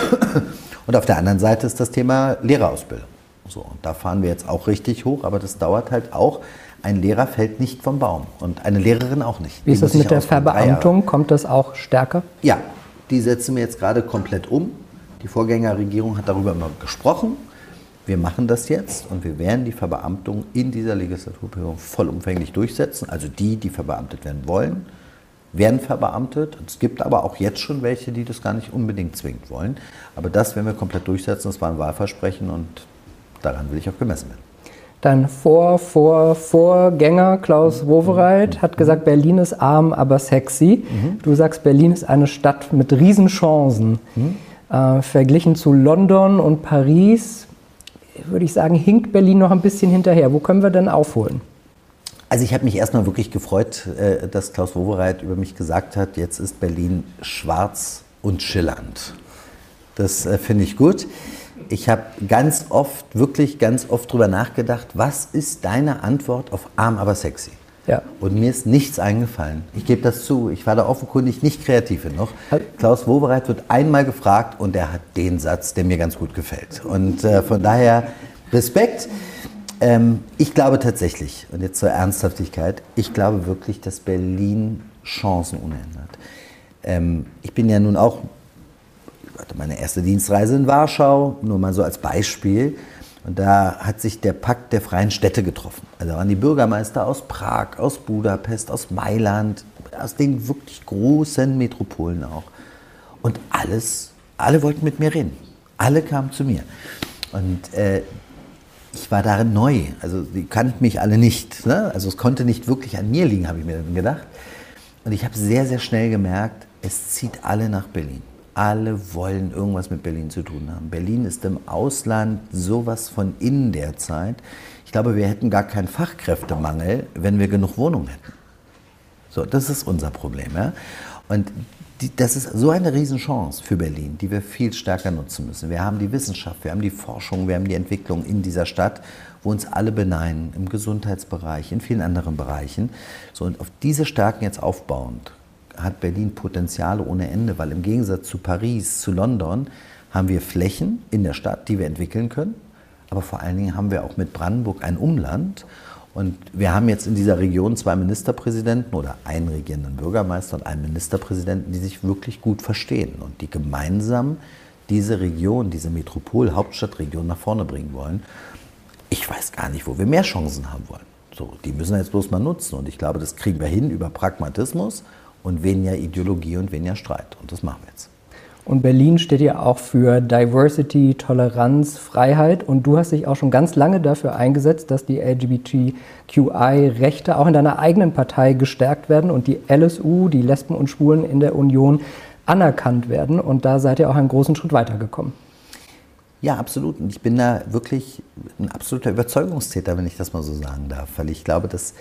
C: Und auf der anderen Seite ist das Thema Lehrerausbildung. So, und da fahren wir jetzt auch richtig hoch, aber das dauert halt auch. Ein Lehrer fällt nicht vom Baum und eine Lehrerin auch nicht.
B: Wie ist das mit der Verbeamtung? Kommt das auch stärker?
C: Ja, die setzen wir jetzt gerade komplett um. Die Vorgängerregierung hat darüber immer gesprochen. Wir machen das jetzt und wir werden die Verbeamtung in dieser Legislaturperiode vollumfänglich durchsetzen. Also die, die verbeamtet werden wollen, werden verbeamtet. Es gibt aber auch jetzt schon welche, die das gar nicht unbedingt zwingend wollen. Aber das werden wir komplett durchsetzen. Das war ein Wahlversprechen und daran will ich auch gemessen werden.
B: Dein Vor, Vor, Vorgänger Klaus Wowereit hat gesagt, Berlin ist arm, aber sexy. Mhm. Du sagst, Berlin ist eine Stadt mit Riesenchancen. Mhm. Äh, verglichen zu London und Paris, würde ich sagen, hinkt Berlin noch ein bisschen hinterher. Wo können wir denn aufholen?
C: Also ich habe mich erstmal wirklich gefreut, äh, dass Klaus Wowereit über mich gesagt hat, jetzt ist Berlin schwarz und schillernd. Das äh, finde ich gut. Ich habe ganz oft, wirklich ganz oft darüber nachgedacht, was ist deine Antwort auf arm, aber sexy? Ja. Und mir ist nichts eingefallen. Ich gebe das zu. Ich war da offenkundig nicht kreativ genug. Klaus Wobereit wird einmal gefragt und er hat den Satz, der mir ganz gut gefällt. Und äh, von daher Respekt. Ähm, ich glaube tatsächlich, und jetzt zur Ernsthaftigkeit, ich glaube wirklich, dass Berlin Chancen unändert. Ähm, ich bin ja nun auch, ich hatte meine erste Dienstreise in Warschau, nur mal so als Beispiel. Und da hat sich der Pakt der freien Städte getroffen. Also waren die Bürgermeister aus Prag, aus Budapest, aus Mailand, aus den wirklich großen Metropolen auch. Und alles, alle wollten mit mir reden. Alle kamen zu mir. Und äh, ich war darin neu. Also die kannten mich alle nicht. Ne? Also es konnte nicht wirklich an mir liegen, habe ich mir dann gedacht. Und ich habe sehr, sehr schnell gemerkt, es zieht alle nach Berlin. Alle wollen irgendwas mit Berlin zu tun haben. Berlin ist im Ausland sowas von in der Zeit. Ich glaube, wir hätten gar keinen Fachkräftemangel, wenn wir genug Wohnungen hätten. So, das ist unser Problem. Ja? Und die, das ist so eine Riesenchance für Berlin, die wir viel stärker nutzen müssen. Wir haben die Wissenschaft, wir haben die Forschung, wir haben die Entwicklung in dieser Stadt, wo uns alle beneiden, im Gesundheitsbereich, in vielen anderen Bereichen. So, und auf diese Stärken jetzt aufbauend hat Berlin Potenziale ohne Ende, weil im Gegensatz zu Paris, zu London, haben wir Flächen in der Stadt, die wir entwickeln können. Aber vor allen Dingen haben wir auch mit Brandenburg ein Umland. Und wir haben jetzt in dieser Region zwei Ministerpräsidenten oder einen regierenden Bürgermeister und einen Ministerpräsidenten, die sich wirklich gut verstehen und die gemeinsam diese Region, diese Metropol-Hauptstadtregion nach vorne bringen wollen. Ich weiß gar nicht, wo wir mehr Chancen haben wollen. So, die müssen wir jetzt bloß mal nutzen. Und ich glaube, das kriegen wir hin über Pragmatismus und weniger Ideologie und weniger Streit. Und das machen wir jetzt.
B: Und Berlin steht ja auch für Diversity, Toleranz, Freiheit. Und du hast dich auch schon ganz lange dafür eingesetzt, dass die LGBTQI-Rechte auch in deiner eigenen Partei gestärkt werden und die LSU, die Lesben und Schwulen in der Union, anerkannt werden. Und da seid ihr auch einen großen Schritt weitergekommen.
C: Ja, absolut. Und ich bin da wirklich ein absoluter Überzeugungstäter, wenn ich das mal so sagen darf. Weil ich glaube, dass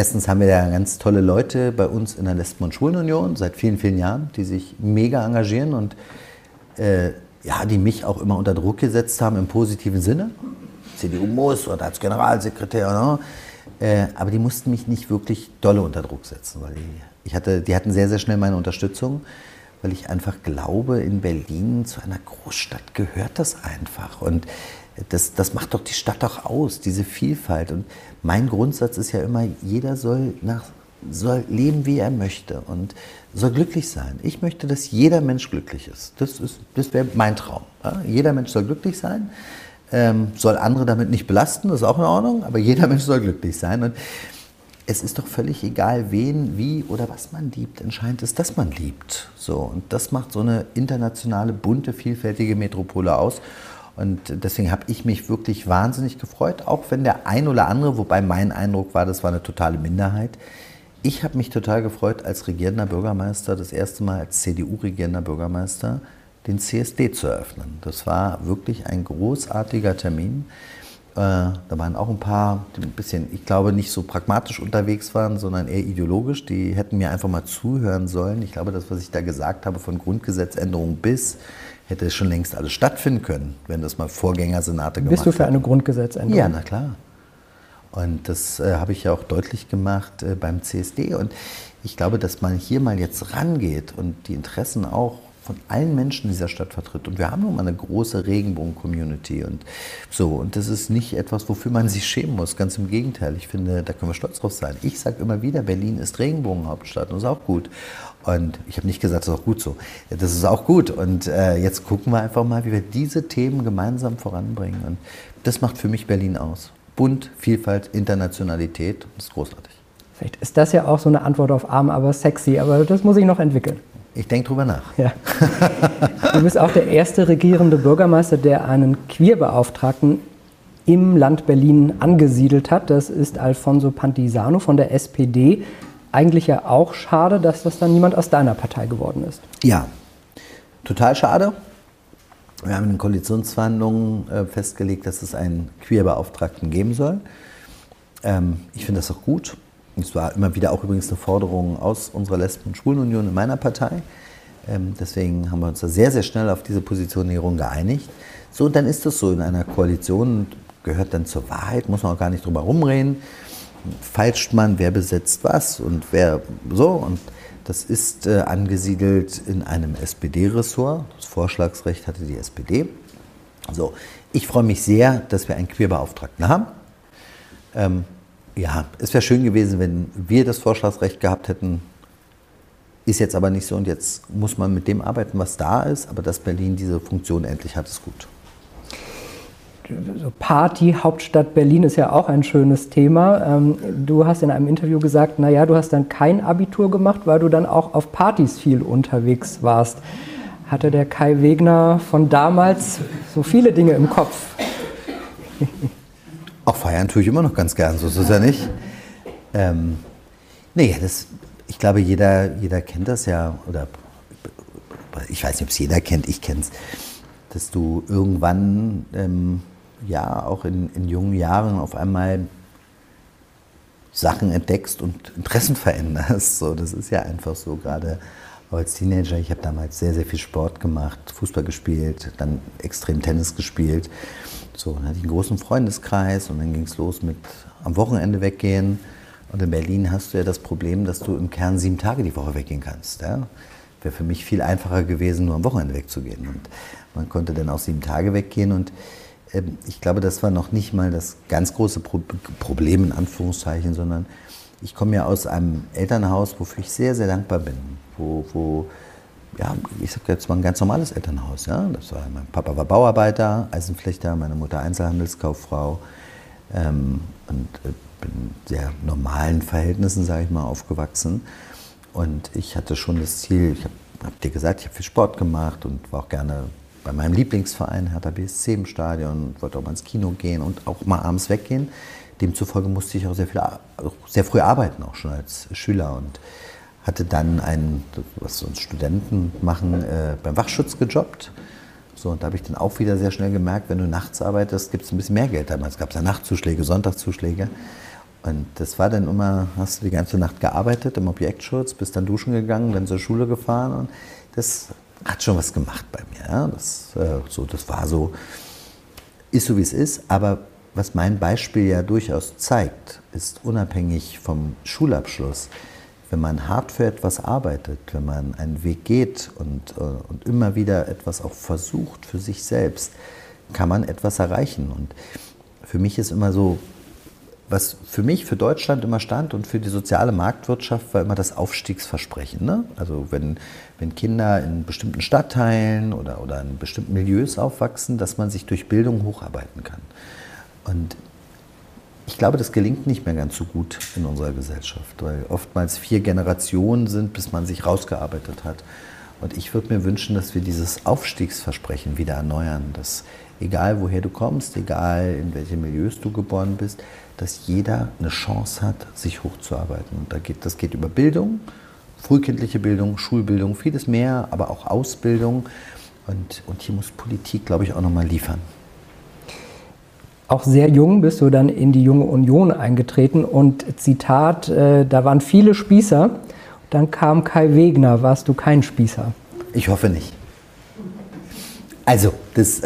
C: Erstens haben wir da ganz tolle Leute bei uns in der Lesben- und Schwulenunion seit vielen, vielen Jahren, die sich mega engagieren und äh, ja, die mich auch immer unter Druck gesetzt haben im positiven Sinne. CDU muss oder als Generalsekretär, ne? äh, aber die mussten mich nicht wirklich dolle unter Druck setzen, weil ich hatte, die hatten sehr, sehr schnell meine Unterstützung, weil ich einfach glaube, in Berlin zu einer Großstadt gehört das einfach und das, das macht doch die Stadt doch aus, diese Vielfalt. Und mein Grundsatz ist ja immer, jeder soll, nach, soll leben, wie er möchte und soll glücklich sein. Ich möchte, dass jeder Mensch glücklich ist. Das, ist, das wäre mein Traum. Ja? Jeder Mensch soll glücklich sein, ähm, soll andere damit nicht belasten, das ist auch in Ordnung, aber jeder Mensch soll glücklich sein. Und es ist doch völlig egal, wen, wie oder was man liebt. Entscheidend ist, dass man liebt. So, und das macht so eine internationale, bunte, vielfältige Metropole aus. Und deswegen habe ich mich wirklich wahnsinnig gefreut, auch wenn der ein oder andere, wobei mein Eindruck war, das war eine totale Minderheit. Ich habe mich total gefreut, als regierender Bürgermeister, das erste Mal als CDU-regierender Bürgermeister, den CSD zu eröffnen. Das war wirklich ein großartiger Termin. Äh, da waren auch ein paar, die ein bisschen, ich glaube, nicht so pragmatisch unterwegs waren, sondern eher ideologisch. Die hätten mir einfach mal zuhören sollen. Ich glaube, das, was ich da gesagt habe, von Grundgesetzänderung bis, hätte schon längst alles stattfinden können, wenn das mal Vorgängersenate gemacht
B: Bist du für eine Grundgesetzänderung?
C: Ja, na klar. Und das äh, habe ich ja auch deutlich gemacht äh, beim CSD. Und ich glaube, dass man hier mal jetzt rangeht und die Interessen auch von allen Menschen in dieser Stadt vertritt. Und wir haben nun mal eine große Regenbogen-Community und so. Und das ist nicht etwas, wofür man sich schämen muss. Ganz im Gegenteil. Ich finde, da können wir stolz drauf sein. Ich sage immer wieder, Berlin ist Regenbogenhauptstadt und das ist auch gut. Und ich habe nicht gesagt, das ist auch gut so. Das ist auch gut. Und äh, jetzt gucken wir einfach mal, wie wir diese Themen gemeinsam voranbringen. Und das macht für mich Berlin aus. Bunt, Vielfalt, Internationalität. Das ist großartig.
B: Vielleicht ist das ja auch so eine Antwort auf arm, aber sexy. Aber das muss ich noch entwickeln.
C: Ich denke drüber nach.
B: Ja. Du bist auch der erste regierende Bürgermeister, der einen Queerbeauftragten im Land Berlin angesiedelt hat. Das ist Alfonso Pantisano von der SPD. Eigentlich ja auch schade, dass das dann niemand aus deiner Partei geworden ist.
C: Ja, total schade. Wir haben in den Koalitionsverhandlungen äh, festgelegt, dass es einen Queerbeauftragten geben soll. Ähm, ich finde das auch gut. Es war immer wieder auch übrigens eine Forderung aus unserer Lesben- und Schwulenunion in meiner Partei. Ähm, deswegen haben wir uns da sehr, sehr schnell auf diese Positionierung geeinigt. So, und dann ist es so in einer Koalition, gehört dann zur Wahrheit, muss man auch gar nicht drüber rumreden. Falscht man, wer besetzt was und wer so. Und das ist äh, angesiedelt in einem SPD-Ressort. Das Vorschlagsrecht hatte die SPD. So, ich freue mich sehr, dass wir einen Queerbeauftragten haben. Ähm, ja, es wäre schön gewesen, wenn wir das Vorschlagsrecht gehabt hätten. Ist jetzt aber nicht so und jetzt muss man mit dem arbeiten, was da ist. Aber dass Berlin diese Funktion endlich hat, ist gut.
B: Party, Hauptstadt Berlin ist ja auch ein schönes Thema. Ähm, du hast in einem Interview gesagt, naja, du hast dann kein Abitur gemacht, weil du dann auch auf Partys viel unterwegs warst. Hatte der Kai Wegner von damals so viele Dinge im Kopf?
C: Auch feiern tue ich immer noch ganz gern, so ist es ja nicht. Ähm, nee, das, ich glaube, jeder, jeder kennt das ja, oder ich weiß nicht, ob es jeder kennt, ich kenne es, dass du irgendwann, ähm, ja, auch in, in jungen Jahren auf einmal Sachen entdeckst und Interessen veränderst. So, das ist ja einfach so, gerade als Teenager. Ich habe damals sehr, sehr viel Sport gemacht, Fußball gespielt, dann extrem Tennis gespielt. So, dann hatte ich einen großen Freundeskreis und dann ging es los mit am Wochenende weggehen. Und in Berlin hast du ja das Problem, dass du im Kern sieben Tage die Woche weggehen kannst. Ja? Wäre für mich viel einfacher gewesen, nur am Wochenende wegzugehen. Und man konnte dann auch sieben Tage weggehen. Und ich glaube, das war noch nicht mal das ganz große Pro Problem, in Anführungszeichen, sondern ich komme ja aus einem Elternhaus, wofür ich sehr, sehr dankbar bin. Wo, wo ja, ich sag jetzt mal ein ganz normales Elternhaus. Ja? Das war, mein Papa war Bauarbeiter, Eisenflechter, meine Mutter Einzelhandelskauffrau ähm, und äh, bin in sehr normalen Verhältnissen, sage ich mal, aufgewachsen. Und ich hatte schon das Ziel, ich habe hab dir gesagt, ich habe viel Sport gemacht und war auch gerne bei meinem Lieblingsverein Hertha BSC im Stadion, wollte auch mal ins Kino gehen und auch mal abends weggehen. Demzufolge musste ich auch sehr, viel, sehr früh arbeiten, auch schon als Schüler. Und hatte dann ein, was uns Studenten machen, äh, beim Wachschutz gejobbt. So, und da habe ich dann auch wieder sehr schnell gemerkt, wenn du nachts arbeitest, gibt es ein bisschen mehr Geld. Damals gab es ja Nachtzuschläge, Sonntagszuschläge. Und das war dann immer, hast du die ganze Nacht gearbeitet im Objektschutz, bist dann duschen gegangen, dann zur Schule gefahren. Und das hat schon was gemacht bei mir. Ja? Das, äh, so, das war so, ist so wie es ist. Aber was mein Beispiel ja durchaus zeigt, ist unabhängig vom Schulabschluss, wenn man hart für etwas arbeitet, wenn man einen Weg geht und, äh, und immer wieder etwas auch versucht für sich selbst, kann man etwas erreichen. Und für mich ist immer so, was für mich, für Deutschland immer stand und für die soziale Marktwirtschaft war immer das Aufstiegsversprechen. Ne? Also wenn, wenn Kinder in bestimmten Stadtteilen oder, oder in bestimmten Milieus aufwachsen, dass man sich durch Bildung hocharbeiten kann. Und ich glaube, das gelingt nicht mehr ganz so gut in unserer Gesellschaft, weil oftmals vier Generationen sind, bis man sich rausgearbeitet hat. Und ich würde mir wünschen, dass wir dieses Aufstiegsversprechen wieder erneuern, dass egal woher du kommst, egal in welche Milieus du geboren bist, dass jeder eine Chance hat, sich hochzuarbeiten. Und da geht, das geht über Bildung, frühkindliche Bildung, Schulbildung, vieles mehr, aber auch Ausbildung. Und, und hier muss Politik, glaube ich, auch nochmal liefern.
B: Auch sehr jung bist du dann in die Junge Union eingetreten und Zitat, äh, da waren viele Spießer. Dann kam Kai Wegner. Warst du kein Spießer?
C: Ich hoffe nicht. Also, das,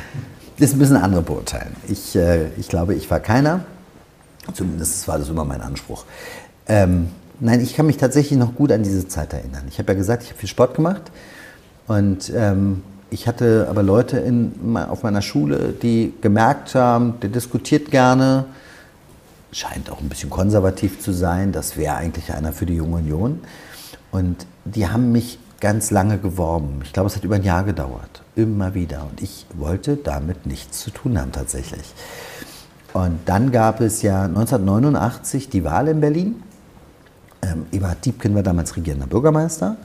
C: das müssen andere beurteilen. Ich, äh, ich glaube, ich war keiner. Zumindest war das immer mein Anspruch. Ähm, nein, ich kann mich tatsächlich noch gut an diese Zeit erinnern. Ich habe ja gesagt, ich habe viel Sport gemacht und ähm, ich hatte aber Leute in, auf meiner Schule, die gemerkt haben, der diskutiert gerne, scheint auch ein bisschen konservativ zu sein, das wäre eigentlich einer für die Junge Union. Und die haben mich ganz lange geworben. Ich glaube, es hat über ein Jahr gedauert. Immer wieder. Und ich wollte damit nichts zu tun haben tatsächlich. Und dann gab es ja 1989 die Wahl in Berlin. Ähm, Eberhard Diebken war damals regierender Bürgermeister.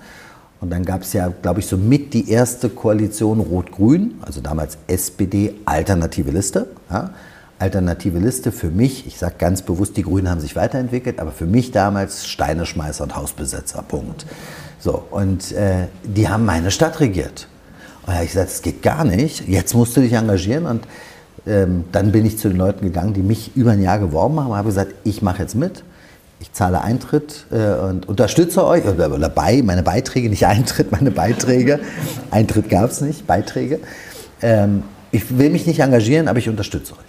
C: Und dann gab es ja, glaube ich, so mit die erste Koalition Rot-Grün, also damals SPD, Alternative Liste. Ja. Alternative Liste für mich, ich sage ganz bewusst, die Grünen haben sich weiterentwickelt, aber für mich damals Steineschmeißer und Hausbesetzer, Punkt. So, und äh, die haben meine Stadt regiert. Und da habe ich gesagt, das geht gar nicht, jetzt musst du dich engagieren. Und ähm, dann bin ich zu den Leuten gegangen, die mich über ein Jahr geworben haben, und habe gesagt, ich mache jetzt mit ich zahle Eintritt äh, und unterstütze euch, oder, oder bei, meine Beiträge, nicht Eintritt, meine Beiträge. Eintritt gab es nicht, Beiträge. Ähm, ich will mich nicht engagieren, aber ich unterstütze euch.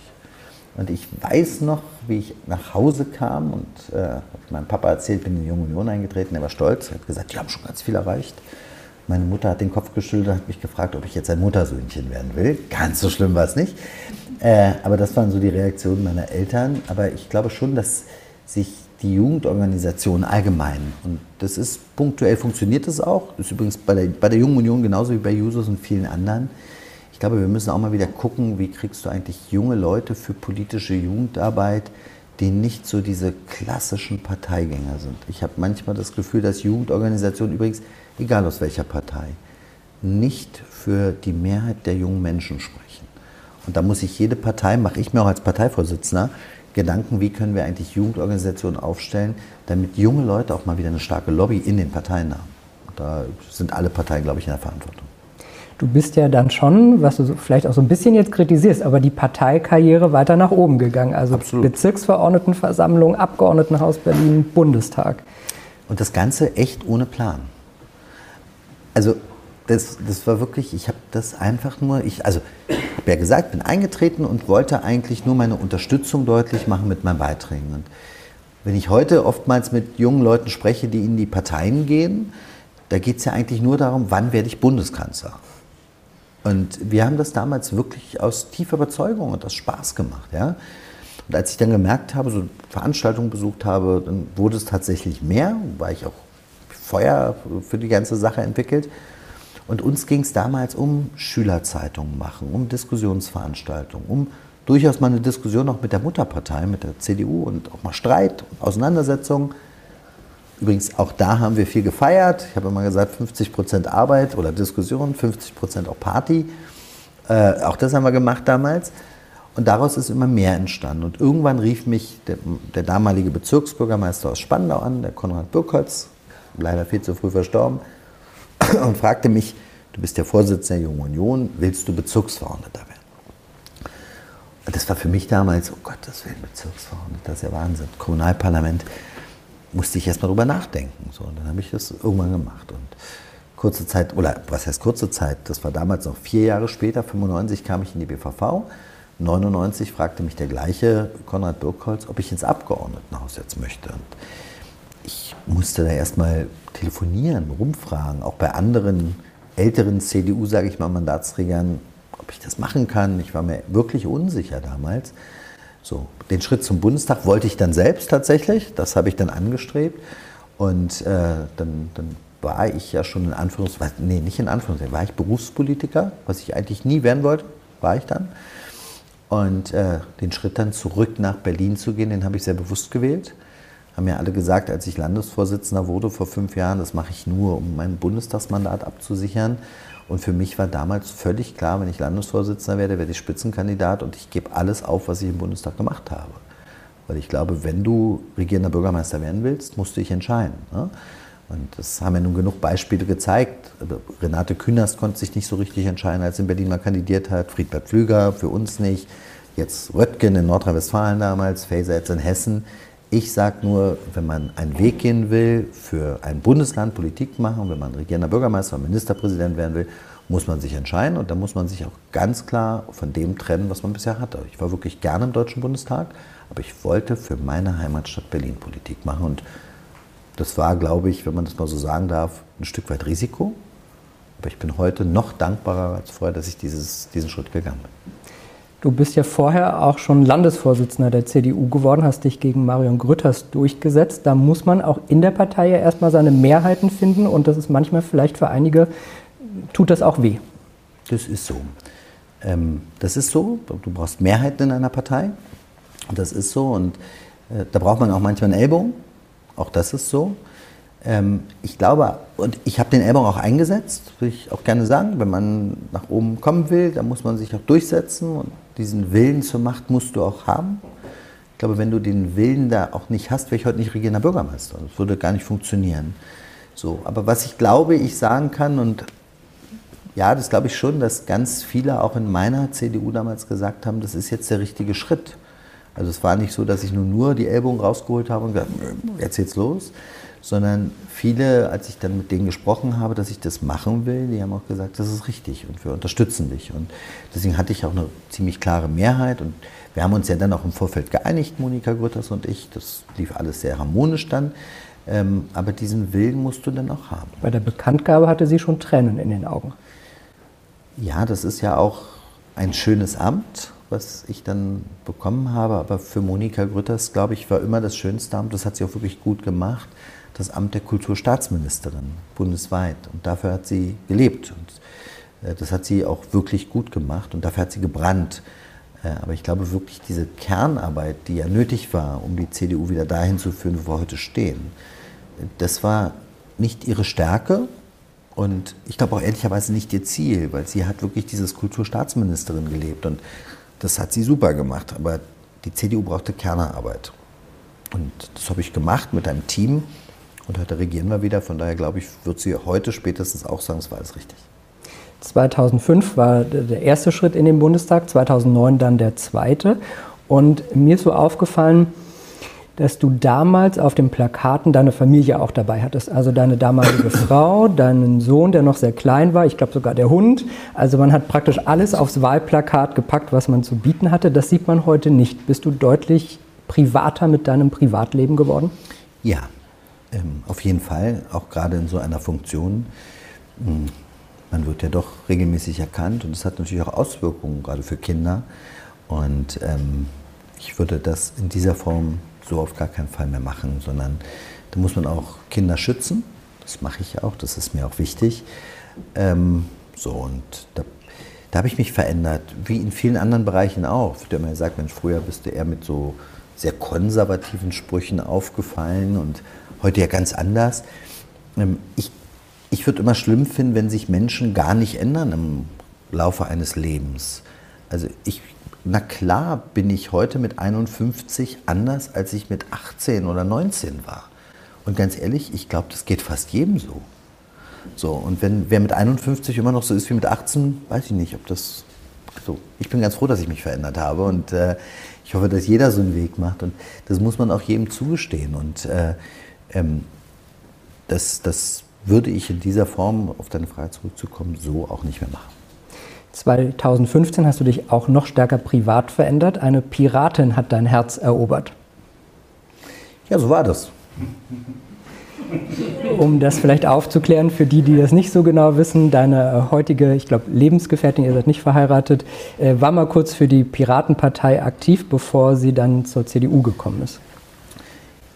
C: Und ich weiß noch, wie ich nach Hause kam und äh, habe meinem Papa erzählt, bin in die Junge Union eingetreten, er war stolz, er hat gesagt, die haben schon ganz viel erreicht. Meine Mutter hat den Kopf geschüttelt und hat mich gefragt, ob ich jetzt ein Muttersöhnchen werden will. Ganz so schlimm war es nicht. Äh, aber das waren so die Reaktionen meiner Eltern. Aber ich glaube schon, dass sich die Jugendorganisation allgemein. Und das ist punktuell funktioniert das auch. Das ist übrigens bei der, bei der Jungen Union genauso wie bei Jusos und vielen anderen. Ich glaube, wir müssen auch mal wieder gucken, wie kriegst du eigentlich junge Leute für politische Jugendarbeit, die nicht so diese klassischen Parteigänger sind. Ich habe manchmal das Gefühl, dass Jugendorganisationen übrigens, egal aus welcher Partei, nicht für die Mehrheit der jungen Menschen sprechen. Und da muss sich jede Partei, mache ich mir auch als Parteivorsitzender, Gedanken, wie können wir eigentlich Jugendorganisationen aufstellen, damit junge Leute auch mal wieder eine starke Lobby in den Parteien haben. Da sind alle Parteien, glaube ich, in der Verantwortung.
B: Du bist ja dann schon, was du vielleicht auch so ein bisschen jetzt kritisierst, aber die Parteikarriere weiter nach oben gegangen. Also Absolut. Bezirksverordnetenversammlung, Abgeordnetenhaus Berlin, Bundestag.
C: Und das Ganze echt ohne Plan. Also das, das war wirklich, ich habe das einfach nur, ich, also ich habe ja gesagt, bin eingetreten und wollte eigentlich nur meine Unterstützung deutlich machen mit meinen Beiträgen. Und wenn ich heute oftmals mit jungen Leuten spreche, die in die Parteien gehen, da geht es ja eigentlich nur darum, wann werde ich Bundeskanzler. Und wir haben das damals wirklich aus tiefer Überzeugung und aus Spaß gemacht. Ja? Und als ich dann gemerkt habe, so Veranstaltungen besucht habe, dann wurde es tatsächlich mehr, weil ich auch Feuer für die ganze Sache entwickelt. Und uns ging es damals um Schülerzeitungen machen, um Diskussionsveranstaltungen, um durchaus mal eine Diskussion auch mit der Mutterpartei, mit der CDU und auch mal Streit, Auseinandersetzungen. Übrigens, auch da haben wir viel gefeiert. Ich habe immer gesagt, 50 Prozent Arbeit oder Diskussion, 50 Prozent auch Party. Äh, auch das haben wir gemacht damals. Und daraus ist immer mehr entstanden. Und irgendwann rief mich der, der damalige Bezirksbürgermeister aus Spandau an, der Konrad Birkholz, leider viel zu früh verstorben, und fragte mich, du bist der Vorsitzende der Jungen Union, willst du Bezirksverordneter werden? Und das war für mich damals, oh Gott, das wäre Bezirksverordneter, das ist ja Wahnsinn. Kommunalparlament, musste ich erstmal drüber nachdenken. So, und dann habe ich das irgendwann gemacht. Und kurze Zeit, oder was heißt kurze Zeit, das war damals noch vier Jahre später, 95 kam ich in die BVV. 99 fragte mich der gleiche Konrad Birkholz, ob ich ins Abgeordnetenhaus jetzt möchte. Und ich musste da erstmal telefonieren, rumfragen, auch bei anderen älteren CDU, sage ich mal, Mandatsträgern, ob ich das machen kann. Ich war mir wirklich unsicher damals. So, den Schritt zum Bundestag wollte ich dann selbst tatsächlich, das habe ich dann angestrebt. Und äh, dann, dann war ich ja schon in Anführungszeichen, nee, nicht in Anführungszeichen, war ich Berufspolitiker, was ich eigentlich nie werden wollte, war ich dann. Und äh, den Schritt dann zurück nach Berlin zu gehen, den habe ich sehr bewusst gewählt haben ja alle gesagt, als ich Landesvorsitzender wurde vor fünf Jahren, das mache ich nur, um mein Bundestagsmandat abzusichern. Und für mich war damals völlig klar, wenn ich Landesvorsitzender werde, werde ich Spitzenkandidat und ich gebe alles auf, was ich im Bundestag gemacht habe. Weil ich glaube, wenn du regierender Bürgermeister werden willst, musst du dich entscheiden. Ne? Und das haben ja nun genug Beispiele gezeigt. Also Renate Künast konnte sich nicht so richtig entscheiden, als in Berlin mal kandidiert hat. Friedbert Pflüger für uns nicht. Jetzt Röttgen in Nordrhein-Westfalen damals, Faeser jetzt in Hessen. Ich sage nur, wenn man einen Weg gehen will, für ein Bundesland Politik machen, wenn man regierender Bürgermeister Ministerpräsident werden will, muss man sich entscheiden und da muss man sich auch ganz klar von dem trennen, was man bisher hatte. Ich war wirklich gerne im Deutschen Bundestag, aber ich wollte für meine Heimatstadt Berlin Politik machen und das war, glaube ich, wenn man das mal so sagen darf, ein Stück weit Risiko. Aber ich bin heute noch dankbarer als vorher, dass ich dieses, diesen Schritt gegangen bin.
B: Du bist ja vorher auch schon Landesvorsitzender der CDU geworden, hast dich gegen Marion Grütters durchgesetzt. Da muss man auch in der Partei ja erstmal seine Mehrheiten finden und das ist manchmal vielleicht für einige, tut das auch weh.
C: Das ist so. Ähm, das ist so. Du brauchst Mehrheiten in einer Partei. Das ist so. Und äh, da braucht man auch manchmal einen Ellbogen. Auch das ist so. Ähm, ich glaube, und ich habe den Ellbogen auch eingesetzt, will ich auch gerne sagen. Wenn man nach oben kommen will, dann muss man sich auch durchsetzen. Und diesen Willen zur Macht musst du auch haben. Ich glaube, wenn du den Willen da auch nicht hast, wäre ich heute nicht regierender Bürgermeister. Das würde gar nicht funktionieren. So, aber was ich glaube, ich sagen kann, und ja, das glaube ich schon, dass ganz viele auch in meiner CDU damals gesagt haben, das ist jetzt der richtige Schritt. Also es war nicht so, dass ich nur, nur die Ellbogen rausgeholt habe und gesagt, jetzt geht's los, sondern viele, als ich dann mit denen gesprochen habe, dass ich das machen will, die haben auch gesagt, das ist richtig und wir unterstützen dich. Und deswegen hatte ich auch eine ziemlich klare Mehrheit und wir haben uns ja dann auch im Vorfeld geeinigt, Monika Grütters und ich. Das lief alles sehr harmonisch dann. Ähm, aber diesen Willen musst du dann auch haben.
B: Bei der Bekanntgabe hatte sie schon Tränen in den Augen.
C: Ja, das ist ja auch ein schönes Amt was ich dann bekommen habe. Aber für Monika Grütters, glaube ich, war immer das schönste Amt, das hat sie auch wirklich gut gemacht, das Amt der Kulturstaatsministerin bundesweit. Und dafür hat sie gelebt. Und äh, das hat sie auch wirklich gut gemacht und dafür hat sie gebrannt. Äh, aber ich glaube wirklich, diese Kernarbeit, die ja nötig war, um die CDU wieder dahin zu führen, wo wir heute stehen, das war nicht ihre Stärke, und ich glaube auch ehrlicherweise nicht ihr Ziel, weil sie hat wirklich dieses Kulturstaatsministerin gelebt. Und das hat sie super gemacht, aber die CDU brauchte Kernerarbeit. Und das habe ich gemacht mit einem Team und heute regieren wir wieder. Von daher glaube ich, wird sie heute spätestens auch sagen, es war alles richtig.
B: 2005 war der erste Schritt in den Bundestag, 2009 dann der zweite. Und mir ist so aufgefallen, dass du damals auf den Plakaten deine Familie auch dabei hattest. Also deine damalige Frau, deinen Sohn, der noch sehr klein war, ich glaube sogar der Hund. Also man hat praktisch alles aufs Wahlplakat gepackt, was man zu bieten hatte. Das sieht man heute nicht. Bist du deutlich privater mit deinem Privatleben geworden?
C: Ja, ähm, auf jeden Fall, auch gerade in so einer Funktion. Hm, man wird ja doch regelmäßig erkannt und das hat natürlich auch Auswirkungen, gerade für Kinder. Und ähm, ich würde das in dieser Form so auf gar keinen Fall mehr machen, sondern da muss man auch Kinder schützen. Das mache ich auch, das ist mir auch wichtig. Ähm, so, und da, da habe ich mich verändert, wie in vielen anderen Bereichen auch. Ich habe immer gesagt, Mensch, früher bist du eher mit so sehr konservativen Sprüchen aufgefallen und heute ja ganz anders. Ähm, ich ich würde immer schlimm finden, wenn sich Menschen gar nicht ändern im Laufe eines Lebens. Also ich na klar bin ich heute mit 51 anders, als ich mit 18 oder 19 war. Und ganz ehrlich, ich glaube, das geht fast jedem so. So, und wenn wer mit 51 immer noch so ist wie mit 18, weiß ich nicht, ob das so. Ich bin ganz froh, dass ich mich verändert habe und äh, ich hoffe, dass jeder so einen Weg macht. Und das muss man auch jedem zugestehen. Und äh, ähm, das, das würde ich in dieser Form, auf deine Frage zurückzukommen, so auch nicht mehr machen.
B: 2015 hast du dich auch noch stärker privat verändert. Eine Piratin hat dein Herz erobert.
C: Ja, so war das.
B: Um das vielleicht aufzuklären für die, die das nicht so genau wissen, deine heutige, ich glaube, Lebensgefährtin, ihr seid nicht verheiratet, äh, war mal kurz für die Piratenpartei aktiv, bevor sie dann zur CDU gekommen ist.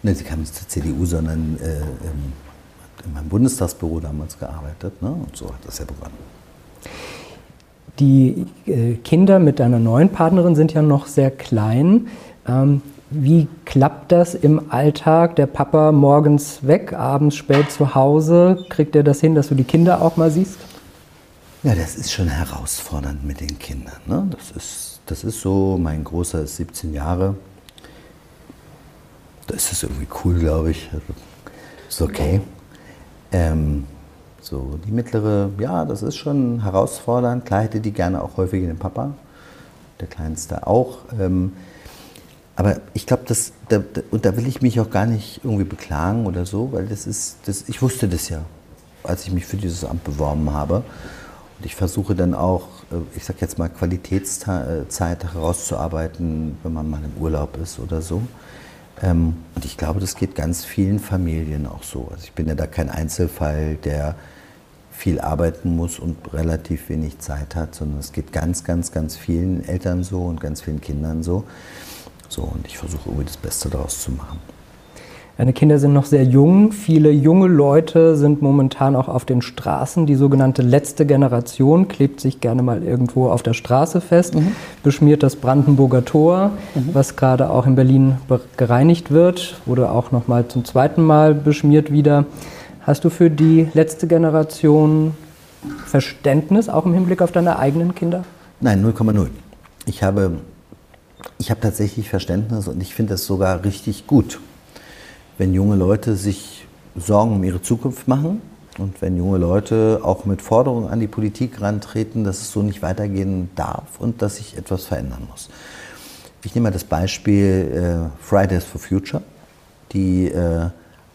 C: Nein, sie kam nicht zur CDU, sondern äh, in meinem Bundestagsbüro damals gearbeitet. Ne? Und so hat das ja begonnen.
B: Die äh, Kinder mit deiner neuen Partnerin sind ja noch sehr klein. Ähm, wie klappt das im Alltag? Der Papa morgens weg, abends spät zu Hause. Kriegt er das hin, dass du die Kinder auch mal siehst?
C: Ja, das ist schon herausfordernd mit den Kindern. Ne? Das, ist, das ist so, mein Großer ist 17 Jahre. Da ist irgendwie cool, glaube ich. Ist okay. Ähm, so, die mittlere, ja, das ist schon herausfordernd. Klar hätte die gerne auch häufiger den Papa, der Kleinste auch. Ähm, aber ich glaube, das, da, und da will ich mich auch gar nicht irgendwie beklagen oder so, weil das ist, das, ich wusste das ja, als ich mich für dieses Amt beworben habe. Und ich versuche dann auch, äh, ich sag jetzt mal, Qualitätszeit herauszuarbeiten, wenn man mal im Urlaub ist oder so. Ähm, und ich glaube, das geht ganz vielen Familien auch so. Also ich bin ja da kein Einzelfall, der viel arbeiten muss und relativ wenig Zeit hat, sondern es geht ganz, ganz, ganz vielen Eltern so und ganz vielen Kindern so. So, und ich versuche irgendwie das Beste daraus zu machen.
B: Deine Kinder sind noch sehr jung. Viele junge Leute sind momentan auch auf den Straßen. Die sogenannte letzte Generation klebt sich gerne mal irgendwo auf der Straße fest, mhm. beschmiert das Brandenburger Tor, mhm. was gerade auch in Berlin gereinigt wird, wurde auch noch mal zum zweiten Mal beschmiert wieder. Hast du für die letzte Generation Verständnis, auch im Hinblick auf deine eigenen Kinder?
C: Nein, 0,0. Ich habe, ich habe tatsächlich Verständnis und ich finde es sogar richtig gut wenn junge Leute sich Sorgen um ihre Zukunft machen und wenn junge Leute auch mit Forderungen an die Politik rantreten, dass es so nicht weitergehen darf und dass sich etwas verändern muss. Ich nehme mal das Beispiel äh, Fridays for Future, die äh,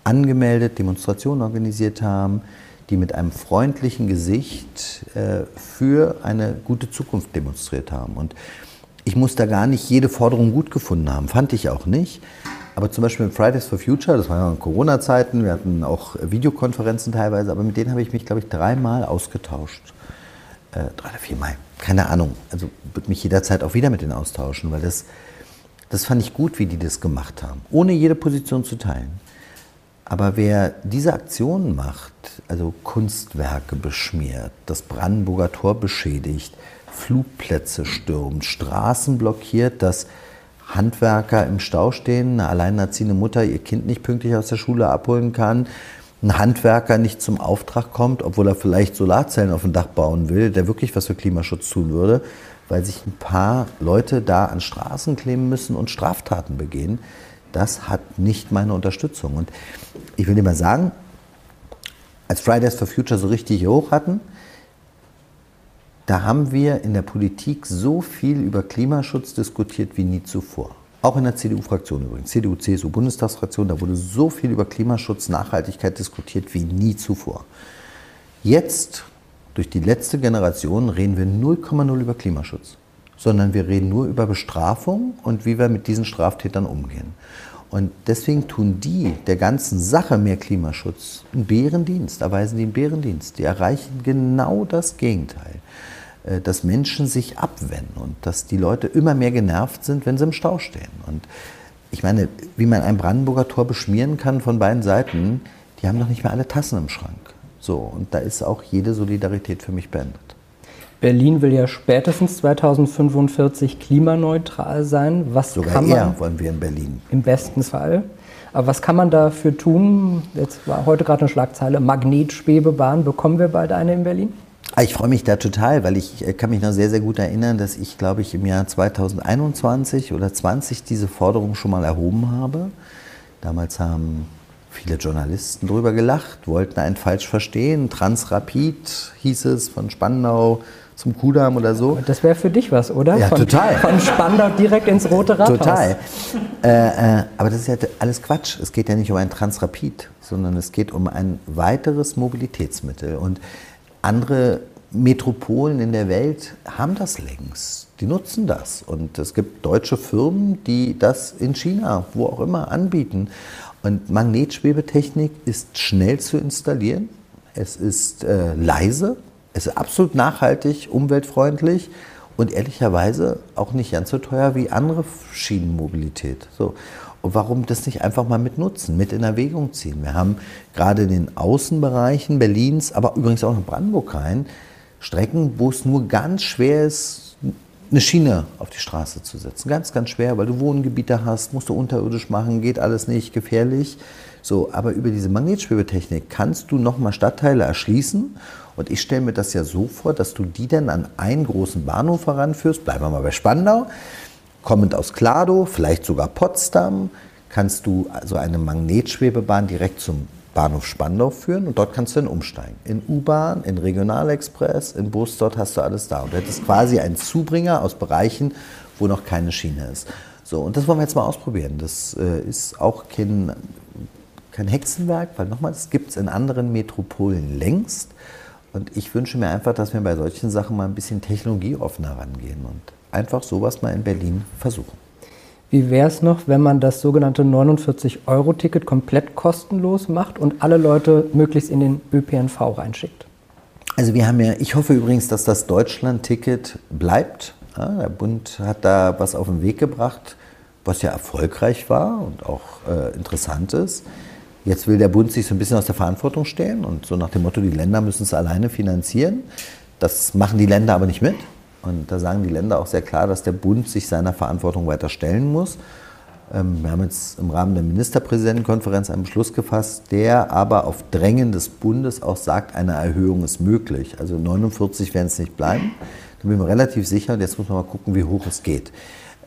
C: angemeldet Demonstrationen organisiert haben, die mit einem freundlichen Gesicht äh, für eine gute Zukunft demonstriert haben. Und ich muss da gar nicht jede Forderung gut gefunden haben, fand ich auch nicht. Aber zum Beispiel mit Fridays for Future, das waren ja Corona-Zeiten, wir hatten auch Videokonferenzen teilweise, aber mit denen habe ich mich, glaube ich, dreimal ausgetauscht. Äh, drei oder viermal, keine Ahnung. Also würde mich jederzeit auch wieder mit denen austauschen, weil das, das fand ich gut, wie die das gemacht haben, ohne jede Position zu teilen. Aber wer diese Aktionen macht, also Kunstwerke beschmiert, das Brandenburger Tor beschädigt, Flugplätze stürmt, Straßen blockiert, das Handwerker im Stau stehen, eine alleinerziehende Mutter ihr Kind nicht pünktlich aus der Schule abholen kann, ein Handwerker nicht zum Auftrag kommt, obwohl er vielleicht Solarzellen auf dem Dach bauen will, der wirklich was für Klimaschutz tun würde, weil sich ein paar Leute da an Straßen kleben müssen und Straftaten begehen. Das hat nicht meine Unterstützung. Und ich will dir mal sagen, als Fridays for Future so richtig hoch hatten, da haben wir in der Politik so viel über Klimaschutz diskutiert wie nie zuvor. Auch in der CDU-Fraktion übrigens, CDU, CSU, Bundestagsfraktion, da wurde so viel über Klimaschutz, Nachhaltigkeit diskutiert wie nie zuvor. Jetzt, durch die letzte Generation, reden wir 0,0 über Klimaschutz, sondern wir reden nur über Bestrafung und wie wir mit diesen Straftätern umgehen. Und deswegen tun die der ganzen Sache mehr Klimaschutz einen Bärendienst, erweisen die einen Bärendienst. Die erreichen genau das Gegenteil. Äh, dass Menschen sich abwenden und dass die Leute immer mehr genervt sind, wenn sie im Stau stehen. Und ich meine, wie man ein Brandenburger Tor beschmieren kann von beiden Seiten, die haben doch nicht mehr alle Tassen im Schrank. So, und da ist auch jede Solidarität für mich beendet.
B: Berlin will ja spätestens 2045 klimaneutral sein. Was
C: Sogar
B: kann
C: eher
B: man,
C: wollen wir in Berlin.
B: Im besten Fall. Aber was kann man dafür tun? Jetzt war heute gerade eine Schlagzeile, Magnetschwebebahn. Bekommen wir bald eine in Berlin?
C: Ah, ich freue mich da total, weil ich äh, kann mich noch sehr, sehr gut erinnern, dass ich, glaube ich, im Jahr 2021 oder 20 diese Forderung schon mal erhoben habe. Damals haben viele Journalisten drüber gelacht, wollten einen falsch verstehen. Transrapid hieß es von Spandau zum Kudamm oder so.
B: Das wäre für dich was, oder?
C: Ja,
B: von,
C: total.
B: Von Spandau direkt ins Rote Rathaus.
C: Total. Äh, äh, aber das ist ja alles Quatsch. Es geht ja nicht um ein Transrapid, sondern es geht um ein weiteres Mobilitätsmittel. Und andere Metropolen in der Welt haben das längst. Die nutzen das. Und es gibt deutsche Firmen, die das in China, wo auch immer, anbieten. Und Magnetschwebetechnik ist schnell zu installieren. Es ist äh, leise. Es ist absolut nachhaltig, umweltfreundlich und ehrlicherweise auch nicht ganz so teuer wie andere Schienenmobilität. So. Und warum das nicht einfach mal mit nutzen, mit in Erwägung ziehen? Wir haben gerade in den Außenbereichen Berlins, aber übrigens auch in Brandenburg rein, Strecken, wo es nur ganz schwer ist, eine Schiene auf die Straße zu setzen. Ganz, ganz schwer, weil du Wohngebiete hast, musst du unterirdisch machen, geht alles nicht, gefährlich. So, aber über diese Magnetschwebetechnik kannst du nochmal Stadtteile erschließen. Und ich stelle mir das ja so vor, dass du die dann an einen großen Bahnhof heranführst. Bleiben wir mal bei Spandau kommend aus Klado, vielleicht sogar Potsdam, kannst du also eine Magnetschwebebahn direkt zum Bahnhof Spandau führen und dort kannst du dann umsteigen. In U-Bahn, in Regionalexpress, in Bus, dort hast du alles da. Und du hättest quasi einen Zubringer aus Bereichen, wo noch keine Schiene ist. So, und das wollen wir jetzt mal ausprobieren. Das äh, ist auch kein, kein Hexenwerk, weil nochmal, das gibt es in anderen Metropolen längst. Und ich wünsche mir einfach, dass wir bei solchen Sachen mal ein bisschen technologieoffener rangehen und einfach sowas mal in Berlin versuchen.
B: Wie wäre es noch, wenn man das sogenannte 49-Euro-Ticket komplett kostenlos macht und alle Leute möglichst in den ÖPNV reinschickt?
C: Also wir haben ja, ich hoffe übrigens, dass das Deutschland-Ticket bleibt. Ja, der Bund hat da was auf den Weg gebracht, was ja erfolgreich war und auch äh, interessant ist. Jetzt will der Bund sich so ein bisschen aus der Verantwortung stellen und so nach dem Motto, die Länder müssen es alleine finanzieren. Das machen die Länder aber nicht mit. Und da sagen die Länder auch sehr klar, dass der Bund sich seiner Verantwortung weiter stellen muss. Ähm, wir haben jetzt im Rahmen der Ministerpräsidentenkonferenz einen Beschluss gefasst, der aber auf Drängen des Bundes auch sagt, eine Erhöhung ist möglich. Also 49 werden es nicht bleiben. Da bin ich mir relativ sicher. Und jetzt muss man mal gucken, wie hoch es geht.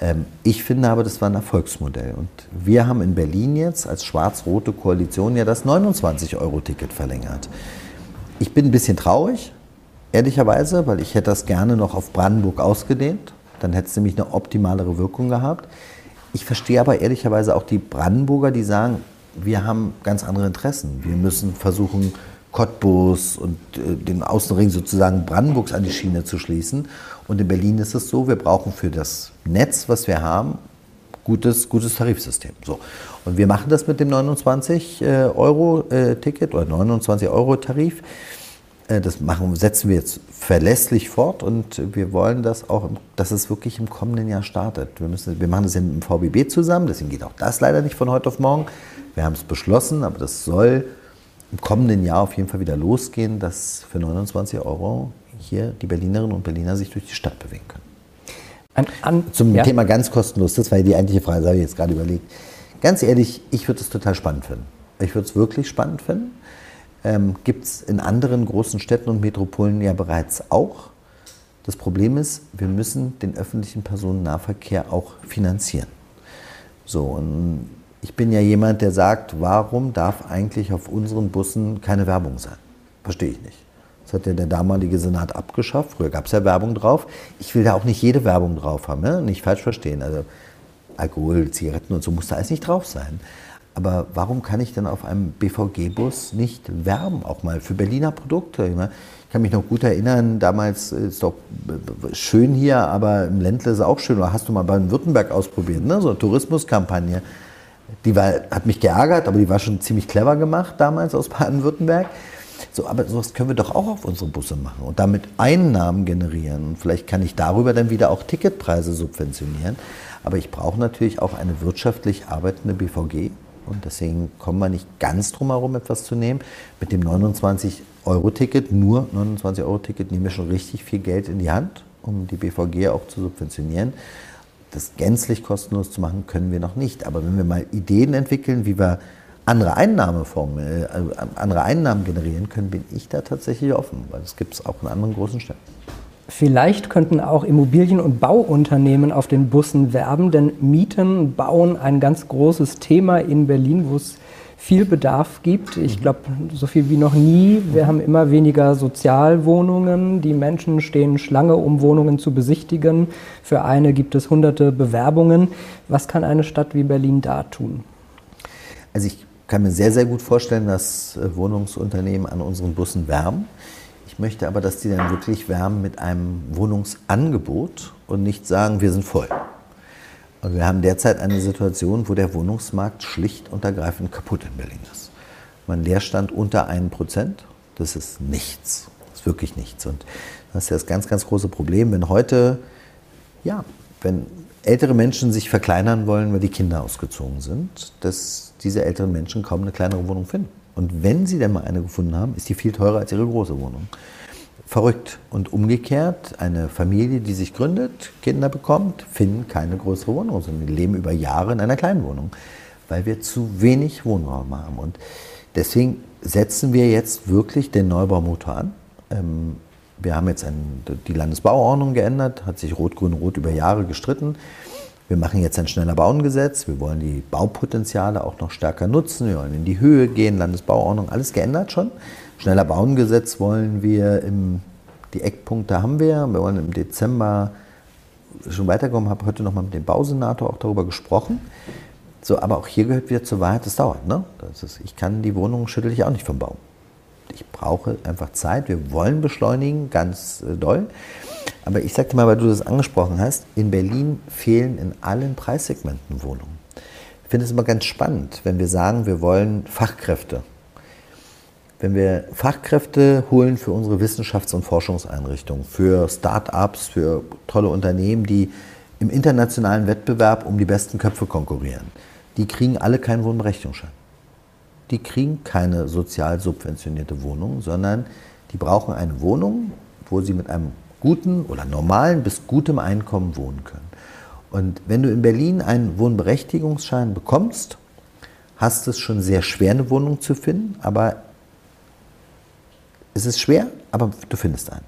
C: Ähm, ich finde aber, das war ein Erfolgsmodell. Und wir haben in Berlin jetzt als schwarz-rote Koalition ja das 29-Euro-Ticket verlängert. Ich bin ein bisschen traurig, ehrlicherweise, weil ich hätte das gerne noch auf Brandenburg ausgedehnt. Dann hätte es nämlich eine optimalere Wirkung gehabt. Ich verstehe aber ehrlicherweise auch die Brandenburger, die sagen, wir haben ganz andere Interessen. Wir müssen versuchen, Cottbus und äh, den Außenring sozusagen Brandenburgs an die Schiene zu schließen. Und in Berlin ist es so, wir brauchen für das Netz, was wir haben, gutes, gutes Tarifsystem. So. Und wir machen das mit dem 29-Euro-Ticket äh, oder 29-Euro-Tarif. Äh, das machen, setzen wir jetzt verlässlich fort und wir wollen das auch, dass es wirklich im kommenden Jahr startet. Wir, müssen, wir machen das dem VBB zusammen, deswegen geht auch das leider nicht von heute auf morgen. Wir haben es beschlossen, aber das soll im kommenden Jahr auf jeden Fall wieder losgehen, dass für 29 Euro hier die Berlinerinnen und Berliner sich durch die Stadt bewegen können. An, an, Zum ja. Thema ganz kostenlos, das war ja die eigentliche Frage, das habe ich jetzt gerade überlegt. Ganz ehrlich, ich würde es total spannend finden. Ich würde es wirklich spannend finden ähm, gibt es in anderen großen Städten und Metropolen ja bereits auch. Das Problem ist, wir müssen den öffentlichen Personennahverkehr auch finanzieren. So, und ich bin ja jemand, der sagt, warum darf eigentlich auf unseren Bussen keine Werbung sein? Verstehe ich nicht. Das hat ja der damalige Senat abgeschafft. Früher gab es ja Werbung drauf. Ich will da auch nicht jede Werbung drauf haben, ne? nicht falsch verstehen. Also Alkohol, Zigaretten und so muss da alles nicht drauf sein. Aber warum kann ich denn auf einem BVG-Bus nicht werben, auch mal für Berliner Produkte? Ich kann mich noch gut erinnern, damals ist es doch schön hier, aber im Ländle ist es auch schön. Oder hast du mal Baden-Württemberg ausprobiert, ne? so eine Tourismuskampagne. Die war, hat mich geärgert, aber die war schon ziemlich clever gemacht damals aus Baden-Württemberg. So, aber sowas können wir doch auch auf unsere Busse machen und damit Einnahmen generieren. Und vielleicht kann ich darüber dann wieder auch Ticketpreise subventionieren. Aber ich brauche natürlich auch eine wirtschaftlich arbeitende BVG. Und deswegen kommen wir nicht ganz drum herum, etwas zu nehmen. Mit dem 29-Euro-Ticket, nur 29-Euro-Ticket, nehmen wir schon richtig viel Geld in die Hand, um die BVG auch zu subventionieren. Das gänzlich kostenlos zu machen, können wir noch nicht. Aber wenn wir mal Ideen entwickeln, wie wir andere Einnahmeformen, äh, andere Einnahmen generieren können, bin ich da tatsächlich offen, weil das gibt es auch in anderen großen Städten.
B: Vielleicht könnten auch Immobilien- und Bauunternehmen auf den Bussen werben, denn Mieten, Bauen ein ganz großes Thema in Berlin, wo es viel Bedarf gibt. Ich mhm. glaube, so viel wie noch nie. Wir haben immer weniger Sozialwohnungen. Die Menschen stehen Schlange, um Wohnungen zu besichtigen. Für eine gibt es hunderte Bewerbungen. Was kann eine Stadt wie Berlin da tun?
C: Also ich kann mir sehr, sehr gut vorstellen, dass äh, Wohnungsunternehmen an unseren Bussen wärmen. Ich möchte aber, dass die dann wirklich wärmen mit einem Wohnungsangebot und nicht sagen, wir sind voll. Und wir haben derzeit eine Situation, wo der Wohnungsmarkt schlicht und ergreifend kaputt in Berlin ist. Mein Leerstand unter 1 Prozent, das ist nichts. Das ist wirklich nichts. Und das ist das ganz, ganz große Problem, wenn heute, ja, wenn ältere Menschen sich verkleinern wollen, weil die Kinder ausgezogen sind, dass diese älteren Menschen kaum eine kleinere Wohnung finden. Und wenn sie denn mal eine gefunden haben, ist die viel teurer als ihre große Wohnung. Verrückt. Und umgekehrt, eine Familie, die sich gründet, Kinder bekommt, finden keine größere Wohnung, sondern leben über Jahre in einer kleinen Wohnung, weil wir zu wenig Wohnraum haben. Und deswegen setzen wir jetzt wirklich den Neubaumotor an. Ähm, wir haben jetzt ein, die Landesbauordnung geändert, hat sich Rot-Grün-Rot über Jahre gestritten. Wir machen jetzt ein schneller Bauengesetz. Wir wollen die Baupotenziale auch noch stärker nutzen. Wir wollen in die Höhe gehen, Landesbauordnung, alles geändert schon. Schneller Bauengesetz wollen wir im, die Eckpunkte haben wir. Wir wollen im Dezember schon weiterkommen, habe heute noch mal mit dem Bausenator auch darüber gesprochen. So, aber auch hier gehört wieder zur Wahrheit, das dauert. Ne? Das ist, ich kann die Wohnung schüttel ich auch nicht vom Baum. Ich brauche einfach Zeit. Wir wollen beschleunigen, ganz äh, doll. Aber ich sagte mal, weil du das angesprochen hast, in Berlin fehlen in allen Preissegmenten Wohnungen. Ich finde es immer ganz spannend, wenn wir sagen, wir wollen Fachkräfte. Wenn wir Fachkräfte holen für unsere Wissenschafts- und Forschungseinrichtungen, für Start-ups, für tolle Unternehmen, die im internationalen Wettbewerb um die besten Köpfe konkurrieren, die kriegen alle keinen Wohnberechtigungsschein. Die kriegen keine sozial subventionierte Wohnung, sondern die brauchen eine Wohnung, wo sie mit einem guten oder normalen bis gutem Einkommen wohnen können. Und wenn du in Berlin einen Wohnberechtigungsschein bekommst, hast es schon sehr schwer, eine Wohnung zu finden, aber es ist schwer, aber du findest eine.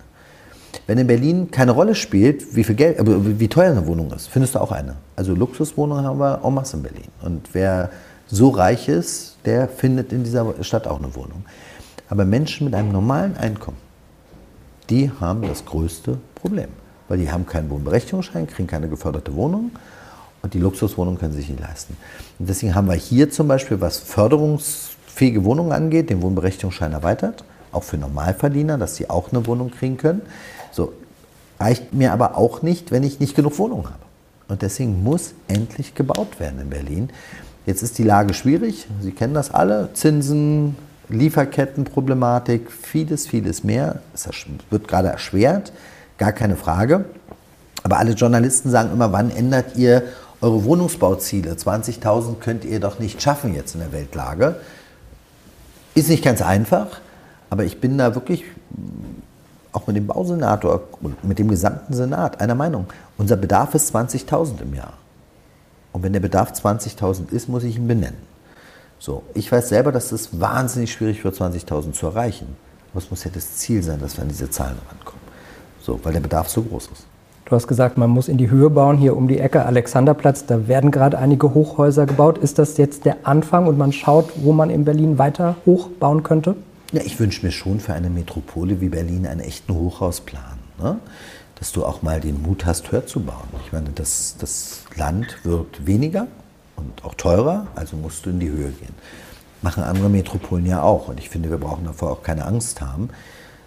C: Wenn in Berlin keine Rolle spielt, wie viel Geld, wie teuer eine Wohnung ist, findest du auch eine. Also Luxuswohnungen haben wir en masse in Berlin. Und wer so reich ist, der findet in dieser Stadt auch eine Wohnung. Aber Menschen mit einem normalen Einkommen, die haben das größte Problem. Weil die haben keinen Wohnberechtigungsschein, kriegen keine geförderte Wohnung und die Luxuswohnungen können sich nicht leisten. Und deswegen haben wir hier zum Beispiel, was förderungsfähige Wohnungen angeht, den Wohnberechtigungsschein erweitert, auch für Normalverdiener, dass sie auch eine Wohnung kriegen können. So reicht mir aber auch nicht, wenn ich nicht genug Wohnungen habe. Und deswegen muss endlich gebaut werden in Berlin. Jetzt ist die Lage schwierig. Sie kennen das alle. Zinsen, Lieferkettenproblematik, vieles, vieles mehr. Es wird gerade erschwert, gar keine Frage. Aber alle Journalisten sagen immer, wann ändert ihr eure Wohnungsbauziele? 20.000 könnt ihr doch nicht schaffen jetzt in der Weltlage. Ist nicht ganz einfach, aber ich bin da wirklich auch mit dem Bausenator und mit dem gesamten Senat einer Meinung. Unser Bedarf ist 20.000 im Jahr. Und wenn der Bedarf 20.000 ist, muss ich ihn benennen. So, ich weiß selber, dass es wahnsinnig schwierig wird, 20.000 zu erreichen. Aber es muss ja das Ziel sein, dass wir an diese Zahlen rankommen. So, weil der Bedarf so groß ist.
B: Du hast gesagt, man muss in die Höhe bauen, hier um die Ecke Alexanderplatz. Da werden gerade einige Hochhäuser gebaut. Ist das jetzt der Anfang und man schaut, wo man in Berlin weiter hochbauen könnte?
C: Ja, ich wünsche mir schon für eine Metropole wie Berlin einen echten Hochhausplan. Ne? Dass du auch mal den Mut hast, höher zu bauen. Ich meine, das, das Land wird weniger, und auch teurer, also musst du in die Höhe gehen. Machen andere Metropolen ja auch und ich finde, wir brauchen davor auch keine Angst haben.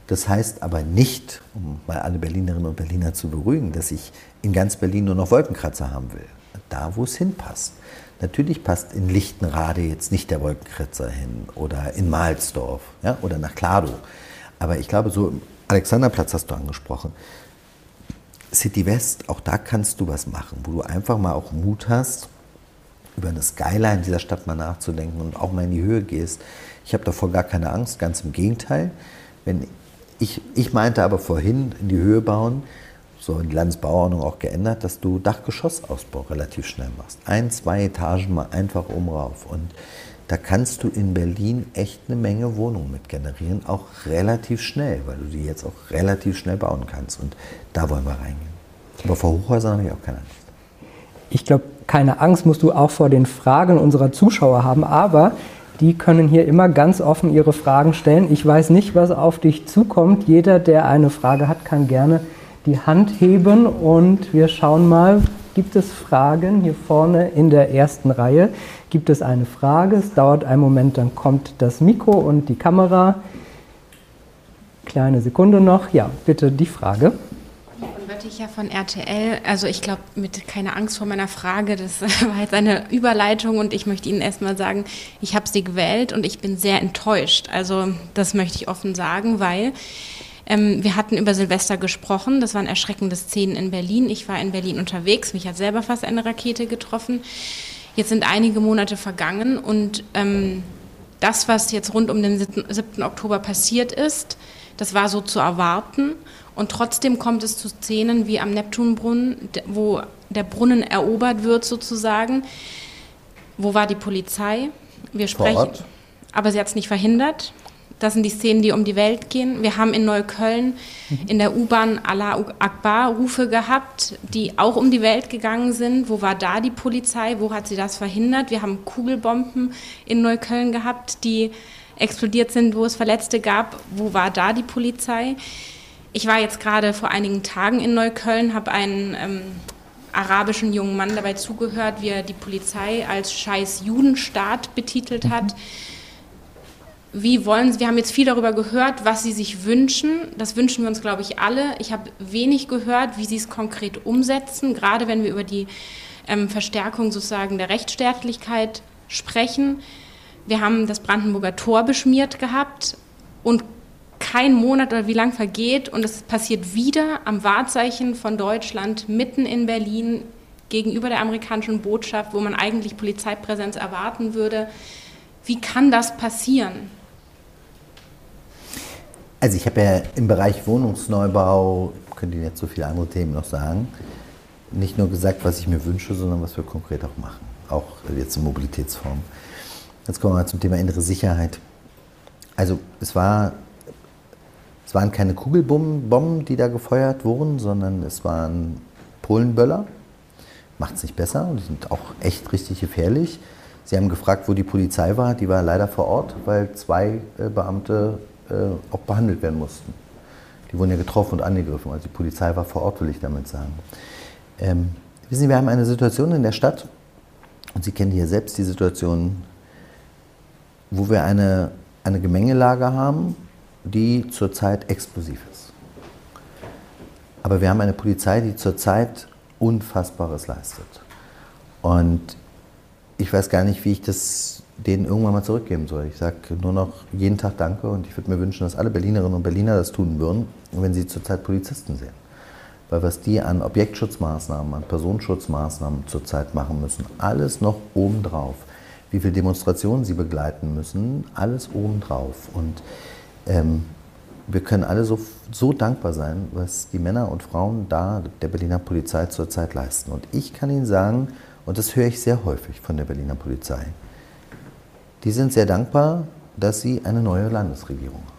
C: Das heißt aber nicht, um mal alle Berlinerinnen und Berliner zu beruhigen, dass ich in ganz Berlin nur noch Wolkenkratzer haben will. Da, wo es hinpasst. Natürlich passt in Lichtenrade jetzt nicht der Wolkenkratzer hin oder in Mahlsdorf ja, oder nach Kladow. Aber ich glaube, so Alexanderplatz hast du angesprochen. City West, auch da kannst du was machen, wo du einfach mal auch Mut hast, über eine Skyline dieser Stadt mal nachzudenken und auch mal in die Höhe gehst. Ich habe davor gar keine Angst, ganz im Gegenteil. Wenn ich, ich meinte aber vorhin, in die Höhe bauen, so in die Landesbauordnung auch geändert, dass du Dachgeschossausbau relativ schnell machst. Ein, zwei Etagen mal einfach oben rauf. Und da kannst du in Berlin echt eine Menge Wohnungen mit generieren, auch relativ schnell, weil du die jetzt auch relativ schnell bauen kannst. Und da wollen wir reingehen. Aber vor Hochhäusern habe ich auch keine Angst.
B: Ich glaube, keine Angst musst du auch vor den Fragen unserer Zuschauer haben, aber die können hier immer ganz offen ihre Fragen stellen. Ich weiß nicht, was auf dich zukommt. Jeder, der eine Frage hat, kann gerne die Hand heben und wir schauen mal, gibt es Fragen hier vorne in der ersten Reihe? Gibt es eine Frage? Es dauert einen Moment, dann kommt das Mikro und die Kamera. Kleine Sekunde noch. Ja, bitte die Frage.
D: Bötticher von RTL. Also ich glaube, mit keine Angst vor meiner Frage, das war jetzt eine Überleitung und ich möchte Ihnen erstmal sagen, ich habe sie gewählt und ich bin sehr enttäuscht. Also das möchte ich offen sagen, weil ähm, wir hatten über Silvester gesprochen. Das waren erschreckende Szenen in Berlin. Ich war in Berlin unterwegs. Mich hat selber fast eine Rakete getroffen. Jetzt sind einige Monate vergangen und ähm, das, was jetzt rund um den 7. Oktober passiert ist, das war so zu erwarten. Und trotzdem kommt es zu Szenen wie am Neptunbrunnen, wo der Brunnen erobert wird sozusagen. Wo war die Polizei? Wir sprechen. Aber sie hat es nicht verhindert. Das sind die Szenen, die um die Welt gehen. Wir haben in Neukölln in der U-Bahn Allah Akbar-Rufe gehabt, die auch um die Welt gegangen sind. Wo war da die Polizei? Wo hat sie das verhindert? Wir haben Kugelbomben in Neukölln gehabt, die explodiert sind, wo es Verletzte gab. Wo war da die Polizei? Ich war jetzt gerade vor einigen Tagen in Neukölln, habe einen ähm, arabischen jungen Mann dabei zugehört, wie er die Polizei als scheiß Judenstaat betitelt hat. Mhm wie wollen Sie, wir haben jetzt viel darüber gehört, was Sie sich wünschen. Das wünschen wir uns, glaube ich, alle. Ich habe wenig gehört, wie Sie es konkret umsetzen, gerade wenn wir über die ähm, Verstärkung sozusagen der Rechtsstaatlichkeit sprechen. Wir haben das Brandenburger Tor beschmiert gehabt und kein Monat oder wie lang vergeht und es passiert wieder am Wahrzeichen von Deutschland mitten in Berlin gegenüber der amerikanischen Botschaft, wo man eigentlich Polizeipräsenz erwarten würde. Wie kann das passieren?
C: Also ich habe ja im Bereich Wohnungsneubau, könnte Ihnen jetzt so viele andere Themen noch sagen, nicht nur gesagt, was ich mir wünsche, sondern was wir konkret auch machen. Auch jetzt in Mobilitätsform. Jetzt kommen wir mal zum Thema innere Sicherheit. Also es war es waren keine Kugelbomben, die da gefeuert wurden, sondern es waren Polenböller. Macht es nicht besser und die sind auch echt richtig gefährlich. Sie haben gefragt, wo die Polizei war. Die war leider vor Ort, weil zwei äh, Beamte auch behandelt werden mussten. Die wurden ja getroffen und angegriffen. Also die Polizei war vor Ort, will ich damit sagen. Ähm, wissen Sie, wir haben eine Situation in der Stadt, und Sie kennen hier selbst die Situation, wo wir eine, eine Gemengelage haben, die zurzeit explosiv ist. Aber wir haben eine Polizei, die zurzeit Unfassbares leistet. Und ich weiß gar nicht, wie ich das denen irgendwann mal zurückgeben soll. Ich sage nur noch jeden Tag Danke und ich würde mir wünschen, dass alle Berlinerinnen und Berliner das tun würden, wenn sie zurzeit Polizisten sehen. Weil was die an Objektschutzmaßnahmen, an Personenschutzmaßnahmen zurzeit machen müssen, alles noch obendrauf. Wie viele Demonstrationen sie begleiten müssen, alles obendrauf. Und ähm, wir können alle so, so dankbar sein, was die Männer und Frauen da der Berliner Polizei zurzeit leisten. Und ich kann Ihnen sagen, und das höre ich sehr häufig von der Berliner Polizei, die sind sehr dankbar, dass sie eine neue Landesregierung haben.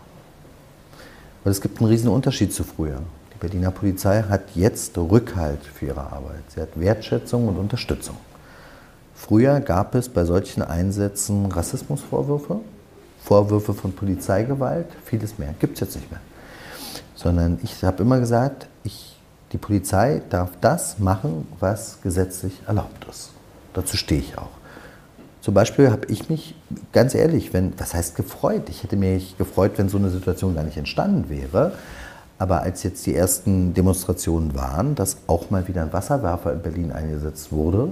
C: Weil es gibt einen riesen Unterschied zu früher. Die Berliner Polizei hat jetzt Rückhalt für ihre Arbeit. Sie hat Wertschätzung und Unterstützung. Früher gab es bei solchen Einsätzen Rassismusvorwürfe, Vorwürfe von Polizeigewalt, vieles mehr. Gibt es jetzt nicht mehr. Sondern ich habe immer gesagt, ich, die Polizei darf das machen, was gesetzlich erlaubt ist. Dazu stehe ich auch. Zum Beispiel habe ich mich, ganz ehrlich, wenn, was heißt gefreut? Ich hätte mich gefreut, wenn so eine Situation gar nicht entstanden wäre. Aber als jetzt die ersten Demonstrationen waren, dass auch mal wieder ein Wasserwerfer in Berlin eingesetzt wurde,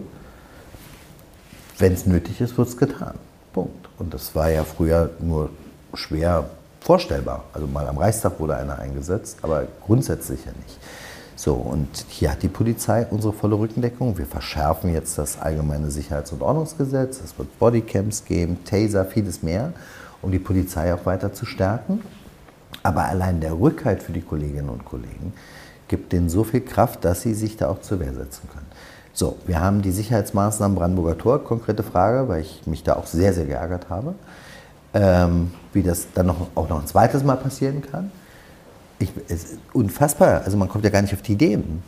C: wenn es nötig ist, wird es getan. Punkt. Und das war ja früher nur schwer vorstellbar. Also mal am Reichstag wurde einer eingesetzt, aber grundsätzlich ja nicht. So, und hier hat die Polizei unsere volle Rückendeckung. Wir verschärfen jetzt das allgemeine Sicherheits- und Ordnungsgesetz. Es wird Bodycams geben, Taser, vieles mehr, um die Polizei auch weiter zu stärken. Aber allein der Rückhalt für die Kolleginnen und Kollegen gibt denen so viel Kraft, dass sie sich da auch zur Wehr setzen können. So, wir haben die Sicherheitsmaßnahmen Brandenburger Tor, konkrete Frage, weil ich mich da auch sehr, sehr geärgert habe, ähm, wie das dann noch, auch noch ein zweites Mal passieren kann ich, es unfassbar. Also man kommt ja gar nicht auf die Ideen.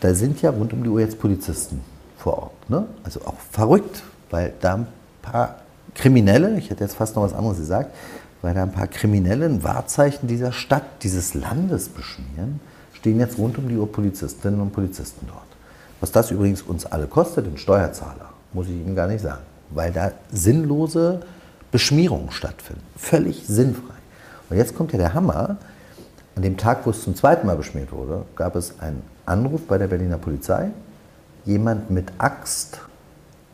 C: Da sind ja rund um die Uhr jetzt Polizisten vor Ort. Ne? Also auch verrückt, weil da ein paar Kriminelle, ich hätte jetzt fast noch was anderes gesagt, weil da ein paar Kriminelle ein Wahrzeichen dieser Stadt, dieses Landes beschmieren, stehen jetzt rund um die Uhr Polizistinnen und Polizisten dort. Was das übrigens uns alle kostet, den Steuerzahler, muss ich Ihnen gar nicht sagen, weil da sinnlose Beschmierungen stattfinden. Völlig sinnfrei. Und jetzt kommt ja der Hammer, an dem Tag, wo es zum zweiten Mal beschmiert wurde, gab es einen Anruf bei der Berliner Polizei, jemand mit Axt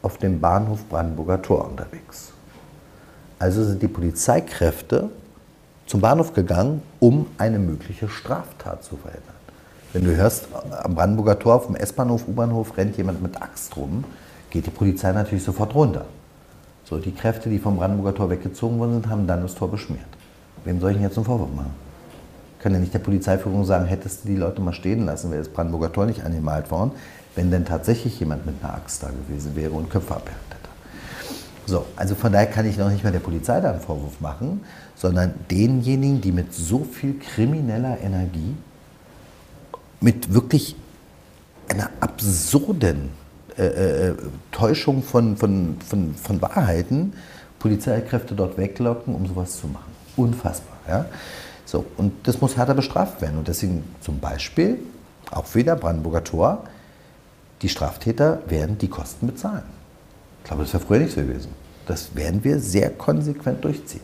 C: auf dem Bahnhof Brandenburger Tor unterwegs. Also sind die Polizeikräfte zum Bahnhof gegangen, um eine mögliche Straftat zu verhindern. Wenn du hörst, am Brandenburger Tor auf dem S-Bahnhof, U-Bahnhof rennt jemand mit Axt rum, geht die Polizei natürlich sofort runter. So, die Kräfte, die vom Brandenburger Tor weggezogen worden sind, haben dann das Tor beschmiert. Wem soll ich denn jetzt einen Vorwurf machen? Kann ja nicht der Polizeiführung sagen, hättest du die Leute mal stehen lassen, wäre das Brandenburger Tor nicht angemalt worden, wenn denn tatsächlich jemand mit einer Axt da gewesen wäre und Köpfe abgehackt hätte. So, also von daher kann ich noch nicht mal der Polizei da einen Vorwurf machen, sondern denjenigen, die mit so viel krimineller Energie, mit wirklich einer absurden äh, äh, Täuschung von, von, von, von Wahrheiten Polizeikräfte dort weglocken, um sowas zu machen. Unfassbar. Ja? So, und das muss härter bestraft werden. Und deswegen zum Beispiel, auch wieder Brandenburger Tor, die Straftäter werden die Kosten bezahlen. Ich glaube, das wäre früher nicht so gewesen. Das werden wir sehr konsequent durchziehen.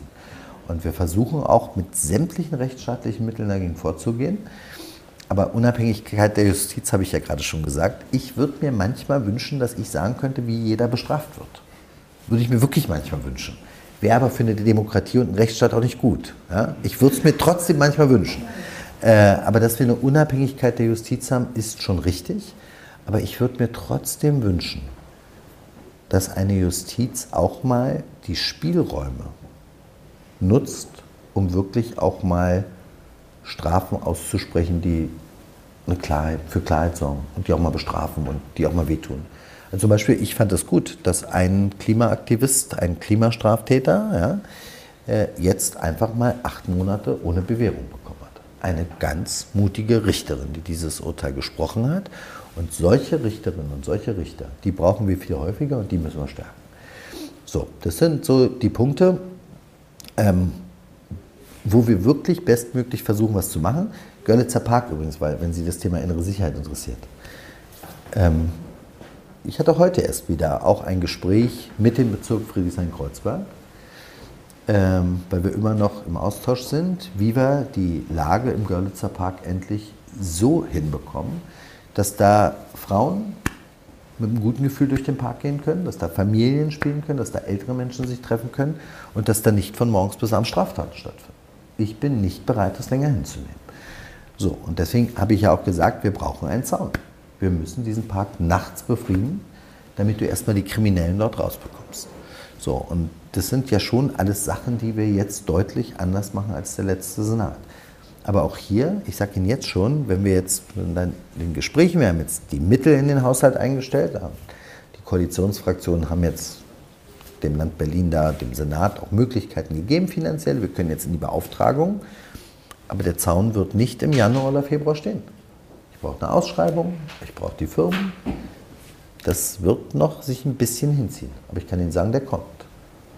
C: Und wir versuchen auch mit sämtlichen rechtsstaatlichen Mitteln dagegen vorzugehen. Aber Unabhängigkeit der Justiz habe ich ja gerade schon gesagt. Ich würde mir manchmal wünschen, dass ich sagen könnte, wie jeder bestraft wird. Würde ich mir wirklich manchmal wünschen. Wäre aber für eine Demokratie und einen Rechtsstaat auch nicht gut. Ja? Ich würde es mir trotzdem manchmal wünschen. Äh, aber dass wir eine Unabhängigkeit der Justiz haben, ist schon richtig. Aber ich würde mir trotzdem wünschen, dass eine Justiz auch mal die Spielräume nutzt, um wirklich auch mal Strafen auszusprechen, die eine Klarheit, für Klarheit sorgen und die auch mal bestrafen und die auch mal wehtun. Also zum Beispiel, ich fand es gut, dass ein Klimaaktivist, ein Klimastraftäter, ja, äh, jetzt einfach mal acht Monate ohne Bewährung bekommen hat. Eine ganz mutige Richterin, die dieses Urteil gesprochen hat. Und solche Richterinnen und solche Richter, die brauchen wir viel häufiger und die müssen wir stärken. So, das sind so die Punkte. Ähm, wo wir wirklich bestmöglich versuchen, was zu machen. Görlitzer Park übrigens, weil wenn Sie das Thema innere Sicherheit interessiert. Ähm, ich hatte heute erst wieder auch ein Gespräch mit dem Bezirk Friedrichshain-Kreuzberg, ähm, weil wir immer noch im Austausch sind, wie wir die Lage im Görlitzer Park endlich so hinbekommen, dass da Frauen mit einem guten Gefühl durch den Park gehen können, dass da Familien spielen können, dass da ältere Menschen sich treffen können und dass da nicht von morgens bis abends Straftaten stattfinden ich bin nicht bereit, das länger hinzunehmen. So, und deswegen habe ich ja auch gesagt, wir brauchen einen Zaun. Wir müssen diesen Park nachts befrieden, damit du erstmal die Kriminellen dort rausbekommst. So, und das sind ja schon alles Sachen, die wir jetzt deutlich anders machen als der letzte Senat. Aber auch hier, ich sage Ihnen jetzt schon, wenn wir jetzt in den Gesprächen, wir haben jetzt die Mittel in den Haushalt eingestellt, die Koalitionsfraktionen haben jetzt dem Land Berlin da, dem Senat auch Möglichkeiten gegeben finanziell. Wir können jetzt in die Beauftragung. Aber der Zaun wird nicht im Januar oder Februar stehen. Ich brauche eine Ausschreibung, ich brauche die Firmen. Das wird noch sich ein bisschen hinziehen. Aber ich kann Ihnen sagen, der kommt.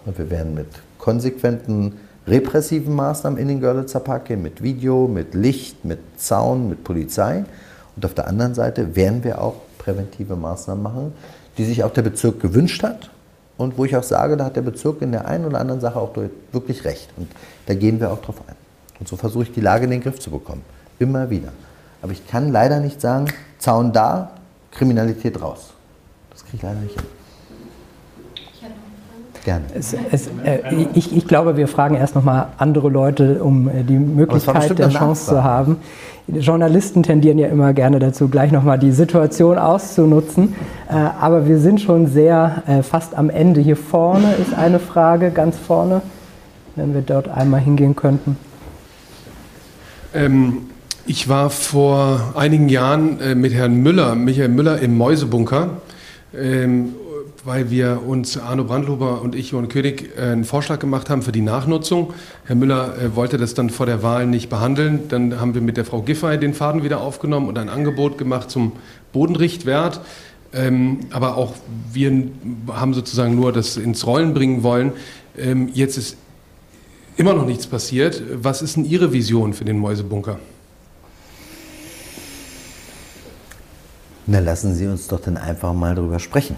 C: Und wir werden mit konsequenten repressiven Maßnahmen in den Görlitzer Park gehen, mit Video, mit Licht, mit Zaun, mit Polizei. Und auf der anderen Seite werden wir auch präventive Maßnahmen machen, die sich auch der Bezirk gewünscht hat und wo ich auch sage, da hat der Bezirk in der einen oder anderen Sache auch wirklich recht. Und da gehen wir auch drauf ein. Und so versuche ich die Lage in den Griff zu bekommen. Immer wieder. Aber ich kann leider nicht sagen, Zaun da, Kriminalität raus. Das kriege ich leider nicht hin.
B: Gerne. Es, es, äh, ich, ich, glaube, wir fragen erst nochmal andere Leute, um äh, die Möglichkeit der Chance zu haben. Journalisten tendieren ja immer gerne dazu, gleich nochmal die Situation auszunutzen. Äh, aber wir sind schon sehr äh, fast am Ende. Hier vorne ist eine Frage, ganz vorne, wenn wir dort einmal hingehen könnten.
E: Ähm, ich war vor einigen Jahren äh, mit Herrn Müller, Michael Müller, im Mäusebunker. Ähm, weil wir uns, Arno Brandlober und ich, Johann König, äh, einen Vorschlag gemacht haben für die Nachnutzung. Herr Müller äh, wollte das dann vor der Wahl nicht behandeln. Dann haben wir mit der Frau Giffey den Faden wieder aufgenommen und ein Angebot gemacht zum Bodenrichtwert. Ähm, aber auch wir haben sozusagen nur das ins Rollen bringen wollen. Ähm, jetzt ist immer noch nichts passiert. Was ist denn Ihre Vision für den Mäusebunker?
C: Na, lassen Sie uns doch dann einfach mal darüber sprechen.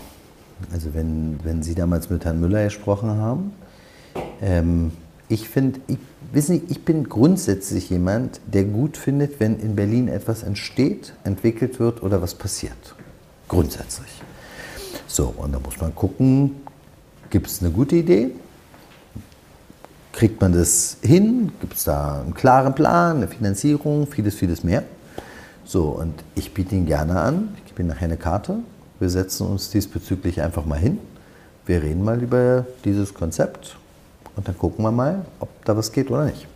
C: Also wenn, wenn Sie damals mit Herrn Müller gesprochen haben, ähm, ich finde, ich, wissen Sie, ich bin grundsätzlich jemand, der gut findet, wenn in Berlin etwas entsteht, entwickelt wird oder was passiert. Grundsätzlich. So, und da muss man gucken, gibt es eine gute Idee? Kriegt man das hin? Gibt es da einen klaren Plan, eine Finanzierung, vieles, vieles mehr? So, und ich biete Ihnen gerne an, ich Ihnen nachher eine Karte, wir setzen uns diesbezüglich einfach mal hin. Wir reden mal über dieses Konzept und dann gucken wir mal, ob da was geht oder nicht.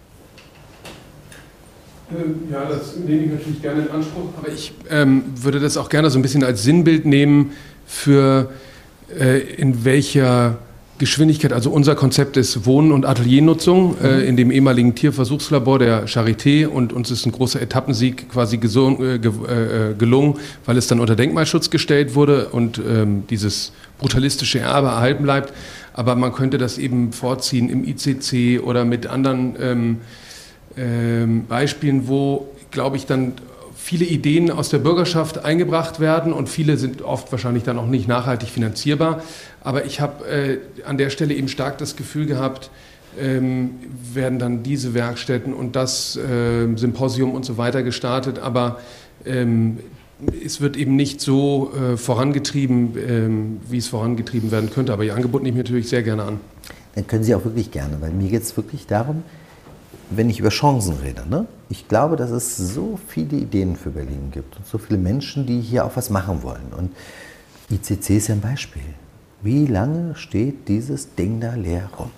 E: Ähm, ja, das nehme ich natürlich gerne in Anspruch, aber ich ähm, würde das auch gerne so ein bisschen als Sinnbild nehmen für äh, in welcher Geschwindigkeit, also unser Konzept ist Wohnen und Ateliernutzung äh, in dem ehemaligen Tierversuchslabor der Charité und uns ist ein großer Etappensieg quasi gesung, äh, ge, äh, gelungen, weil es dann unter Denkmalschutz gestellt wurde und ähm, dieses brutalistische Erbe erhalten bleibt. Aber man könnte das eben vorziehen im ICC oder mit anderen ähm, ähm, Beispielen, wo, glaube ich, dann viele Ideen aus der Bürgerschaft eingebracht werden und viele sind oft wahrscheinlich dann auch nicht nachhaltig finanzierbar. Aber ich habe äh, an der Stelle eben stark das Gefühl gehabt, ähm, werden dann diese Werkstätten und das äh, Symposium und so weiter gestartet. Aber ähm, es wird eben nicht so äh, vorangetrieben, ähm, wie es vorangetrieben werden könnte. Aber Ihr Angebot nehme ich natürlich sehr gerne an.
C: Dann können Sie auch wirklich gerne, weil mir geht es wirklich darum, wenn ich über Chancen rede, ne? ich glaube, dass es so viele Ideen für Berlin gibt und so viele Menschen, die hier auch was machen wollen. Und ICC ist ja ein Beispiel. Wie lange steht dieses Ding da leer rum?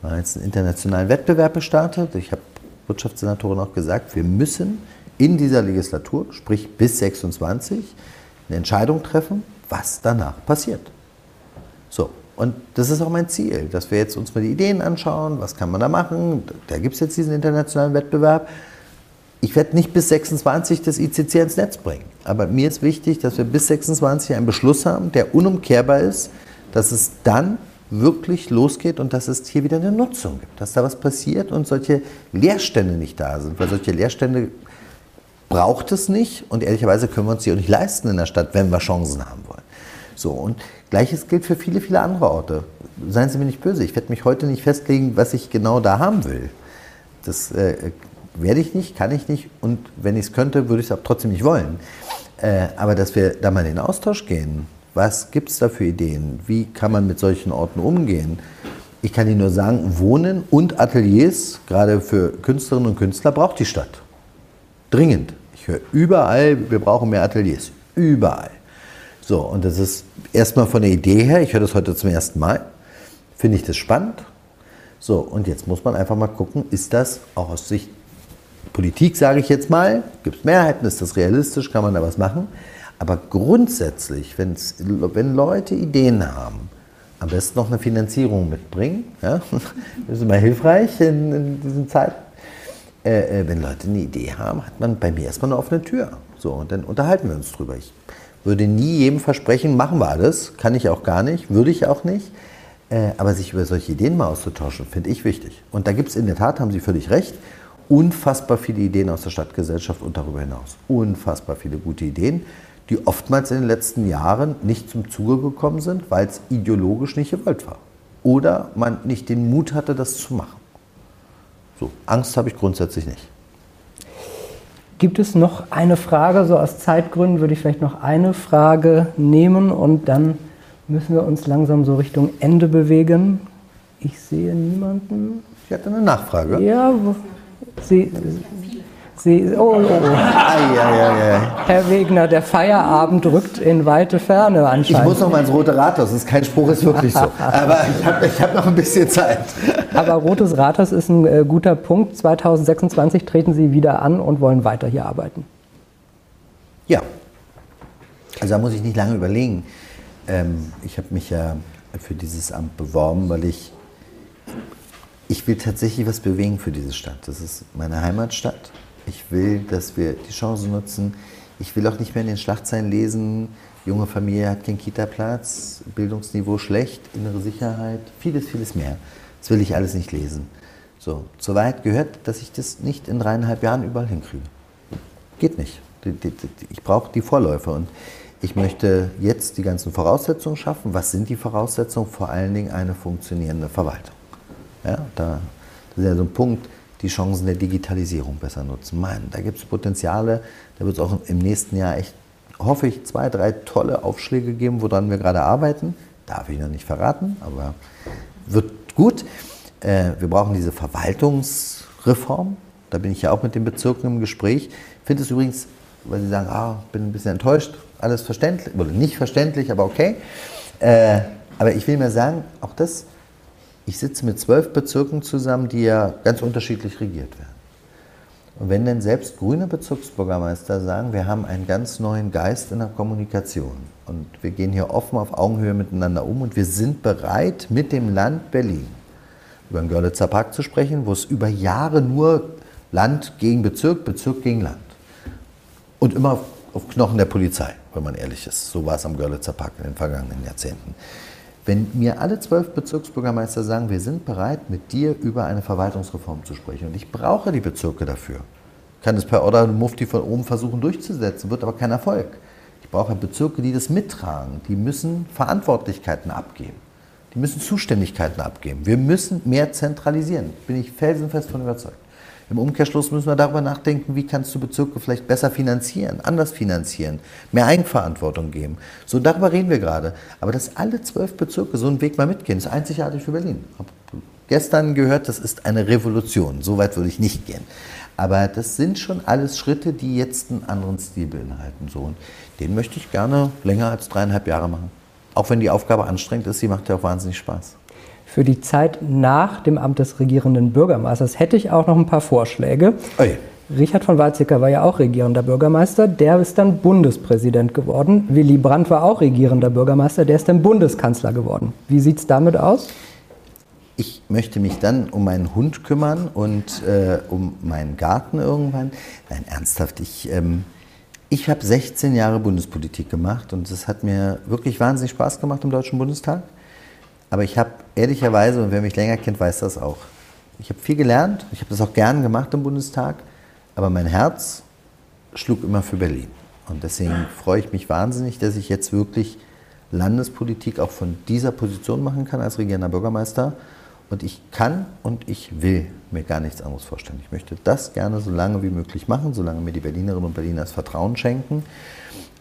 C: Wir haben jetzt einen internationalen Wettbewerb gestartet. Ich habe Wirtschaftssenatorin auch gesagt, wir müssen in dieser Legislatur, sprich bis 26, eine Entscheidung treffen, was danach passiert. So, und das ist auch mein Ziel, dass wir jetzt uns mal die Ideen anschauen, was kann man da machen. Da gibt es jetzt diesen internationalen Wettbewerb. Ich werde nicht bis 26 das ICC ins Netz bringen. Aber mir ist wichtig, dass wir bis 26 einen Beschluss haben, der unumkehrbar ist, dass es dann wirklich losgeht und dass es hier wieder eine Nutzung gibt, dass da was passiert und solche Leerstände nicht da sind. Weil solche Leerstände braucht es nicht und ehrlicherweise können wir uns die auch nicht leisten in der Stadt, wenn wir Chancen haben wollen. So, und gleiches gilt für viele, viele andere Orte. Seien Sie mir nicht böse, ich werde mich heute nicht festlegen, was ich genau da haben will. Das äh, werde ich nicht, kann ich nicht und wenn ich es könnte, würde ich es auch trotzdem nicht wollen. Äh, aber dass wir da mal in den Austausch gehen, was gibt es da für Ideen? Wie kann man mit solchen Orten umgehen? Ich kann Ihnen nur sagen, Wohnen und Ateliers, gerade für Künstlerinnen und Künstler, braucht die Stadt. Dringend. Ich höre überall, wir brauchen mehr Ateliers. Überall. So, und das ist erstmal von der Idee her, ich höre das heute zum ersten Mal, finde ich das spannend. So, und jetzt muss man einfach mal gucken, ist das auch aus Sicht Politik, sage ich jetzt mal, gibt es Mehrheiten, ist das realistisch, kann man da was machen. Aber grundsätzlich, wenn Leute Ideen haben, am besten noch eine Finanzierung mitbringen, ja, das ist immer hilfreich in, in diesen Zeiten. Äh, äh, wenn Leute eine Idee haben, hat man bei mir erstmal eine offene Tür. So, und dann unterhalten wir uns drüber. Ich würde nie jedem versprechen, machen wir alles. Kann ich auch gar nicht, würde ich auch nicht. Äh, aber sich über solche Ideen mal auszutauschen, finde ich wichtig. Und da gibt es in der Tat, haben Sie völlig recht, unfassbar viele Ideen aus der Stadtgesellschaft und darüber hinaus. Unfassbar viele gute Ideen, die oftmals in den letzten Jahren nicht zum Zuge gekommen sind, weil es ideologisch nicht gewollt war. Oder man nicht den Mut hatte, das zu machen. So, Angst habe ich grundsätzlich nicht.
B: Gibt es noch eine Frage? So aus Zeitgründen würde ich vielleicht noch eine Frage nehmen und dann müssen wir uns langsam so Richtung Ende bewegen. Ich sehe niemanden.
C: Ich hatte eine Nachfrage.
B: Ja, Sie, Sie, oh, oh, oh. Ai, ai, ai, Herr Wegner, der Feierabend rückt in weite Ferne anscheinend.
C: Ich muss noch mal ins Rote Rathaus, das ist kein Spruch, ist wirklich so. Aber ich habe hab noch ein bisschen Zeit.
B: Aber Rotes Rathaus ist ein äh, guter Punkt. 2026 treten Sie wieder an und wollen weiter hier arbeiten.
C: Ja. Also da muss ich nicht lange überlegen. Ähm, ich habe mich ja für dieses Amt beworben, weil ich ich will tatsächlich was bewegen für diese Stadt. Das ist meine Heimatstadt. Ich will, dass wir die Chance nutzen. Ich will auch nicht mehr in den Schlagzeilen lesen, junge Familie hat keinen Kita-Platz, Bildungsniveau schlecht, innere Sicherheit, vieles, vieles mehr. Das will ich alles nicht lesen. So, so weit gehört, dass ich das nicht in dreieinhalb Jahren überall hinkriege. Geht nicht. Ich brauche die Vorläufer und ich möchte jetzt die ganzen Voraussetzungen schaffen. Was sind die Voraussetzungen? Vor allen Dingen eine funktionierende Verwaltung. Ja, da, das ist ja so ein Punkt, die Chancen der Digitalisierung besser nutzen. Mann, da gibt es Potenziale, da wird es auch im nächsten Jahr echt, hoffe ich, zwei, drei tolle Aufschläge geben, woran wir gerade arbeiten. Darf ich noch nicht verraten, aber wird gut. Äh, wir brauchen diese Verwaltungsreform. Da bin ich ja auch mit den Bezirken im Gespräch. Ich finde es übrigens, weil Sie sagen, ah, bin ein bisschen enttäuscht, alles verständlich, oder nicht verständlich, aber okay. Äh, aber ich will mir sagen, auch das ich sitze mit zwölf Bezirken zusammen, die ja ganz unterschiedlich regiert werden. Und wenn denn selbst grüne Bezirksbürgermeister sagen, wir haben einen ganz neuen Geist in der Kommunikation und wir gehen hier offen auf Augenhöhe miteinander um und wir sind bereit, mit dem Land Berlin über den Görlitzer Park zu sprechen, wo es über Jahre nur Land gegen Bezirk, Bezirk gegen Land. Und immer auf Knochen der Polizei, wenn man ehrlich ist. So war es am Görlitzer Park in den vergangenen Jahrzehnten. Wenn mir alle zwölf Bezirksbürgermeister sagen, wir sind bereit, mit dir über eine Verwaltungsreform zu sprechen und ich brauche die Bezirke dafür, kann es per Order Mufti von oben versuchen durchzusetzen, wird aber kein Erfolg. Ich brauche Bezirke, die das mittragen. Die müssen Verantwortlichkeiten abgeben. Die müssen Zuständigkeiten abgeben. Wir müssen mehr zentralisieren. Bin ich felsenfest von überzeugt. Im Umkehrschluss müssen wir darüber nachdenken, wie kannst du Bezirke vielleicht besser finanzieren, anders finanzieren, mehr Eigenverantwortung geben. So darüber reden wir gerade. Aber dass alle zwölf Bezirke so einen Weg mal mitgehen, ist einzigartig für Berlin. Ich habe gestern gehört, das ist eine Revolution. So weit würde ich nicht gehen. Aber das sind schon alles Schritte, die jetzt einen anderen Stil beinhalten. So, und den möchte ich gerne länger als dreieinhalb Jahre machen. Auch wenn die Aufgabe anstrengend ist, sie macht ja auch wahnsinnig Spaß.
B: Für die Zeit nach dem Amt des regierenden Bürgermeisters hätte ich auch noch ein paar Vorschläge. Oje. Richard von Weizsäcker war ja auch regierender Bürgermeister, der ist dann Bundespräsident geworden. Willy Brandt war auch regierender Bürgermeister, der ist dann Bundeskanzler geworden. Wie sieht es damit aus?
C: Ich möchte mich dann um meinen Hund kümmern und äh, um meinen Garten irgendwann. Nein, ernsthaft, ich, ähm, ich habe 16 Jahre Bundespolitik gemacht und es hat mir wirklich wahnsinnig Spaß gemacht im Deutschen Bundestag. Aber ich habe ehrlicherweise, und wer mich länger kennt, weiß das auch. Ich habe viel gelernt, ich habe das auch gern gemacht im Bundestag, aber mein Herz schlug immer für Berlin. Und deswegen freue ich mich wahnsinnig, dass ich jetzt wirklich Landespolitik auch von dieser Position machen kann als regierender Bürgermeister. Und ich kann und ich will mir gar nichts anderes vorstellen. Ich möchte das gerne so lange wie möglich machen, solange mir die Berlinerinnen und Berliner das Vertrauen schenken.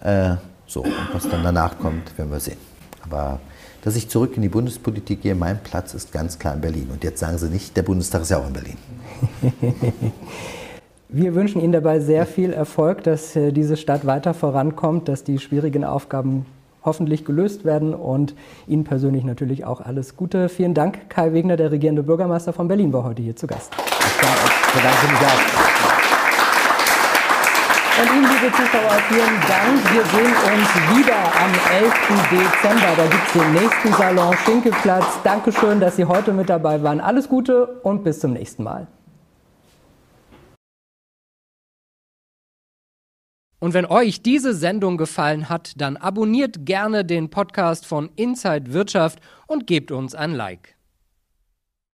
C: Äh, so, und was dann danach kommt, werden wir sehen. Aber dass ich zurück in die Bundespolitik gehe. Mein Platz ist ganz klar in Berlin. Und jetzt sagen Sie nicht, der Bundestag ist ja auch in Berlin.
B: Wir wünschen Ihnen dabei sehr viel Erfolg, dass äh, diese Stadt weiter vorankommt, dass die schwierigen Aufgaben hoffentlich gelöst werden und Ihnen persönlich natürlich auch alles Gute. Vielen Dank, Kai Wegner, der regierende Bürgermeister von Berlin, war heute hier zu Gast. Ich bedanke mich auch. Und Ihnen, liebe Zuschauer, vielen Dank. Wir sehen uns wieder am 11. Dezember. Da gibt es den nächsten Salon Schinkelplatz. Dankeschön, dass Sie heute mit dabei waren. Alles Gute und bis zum nächsten Mal. Und wenn euch diese Sendung gefallen hat, dann abonniert gerne den Podcast von Inside Wirtschaft und gebt uns ein Like.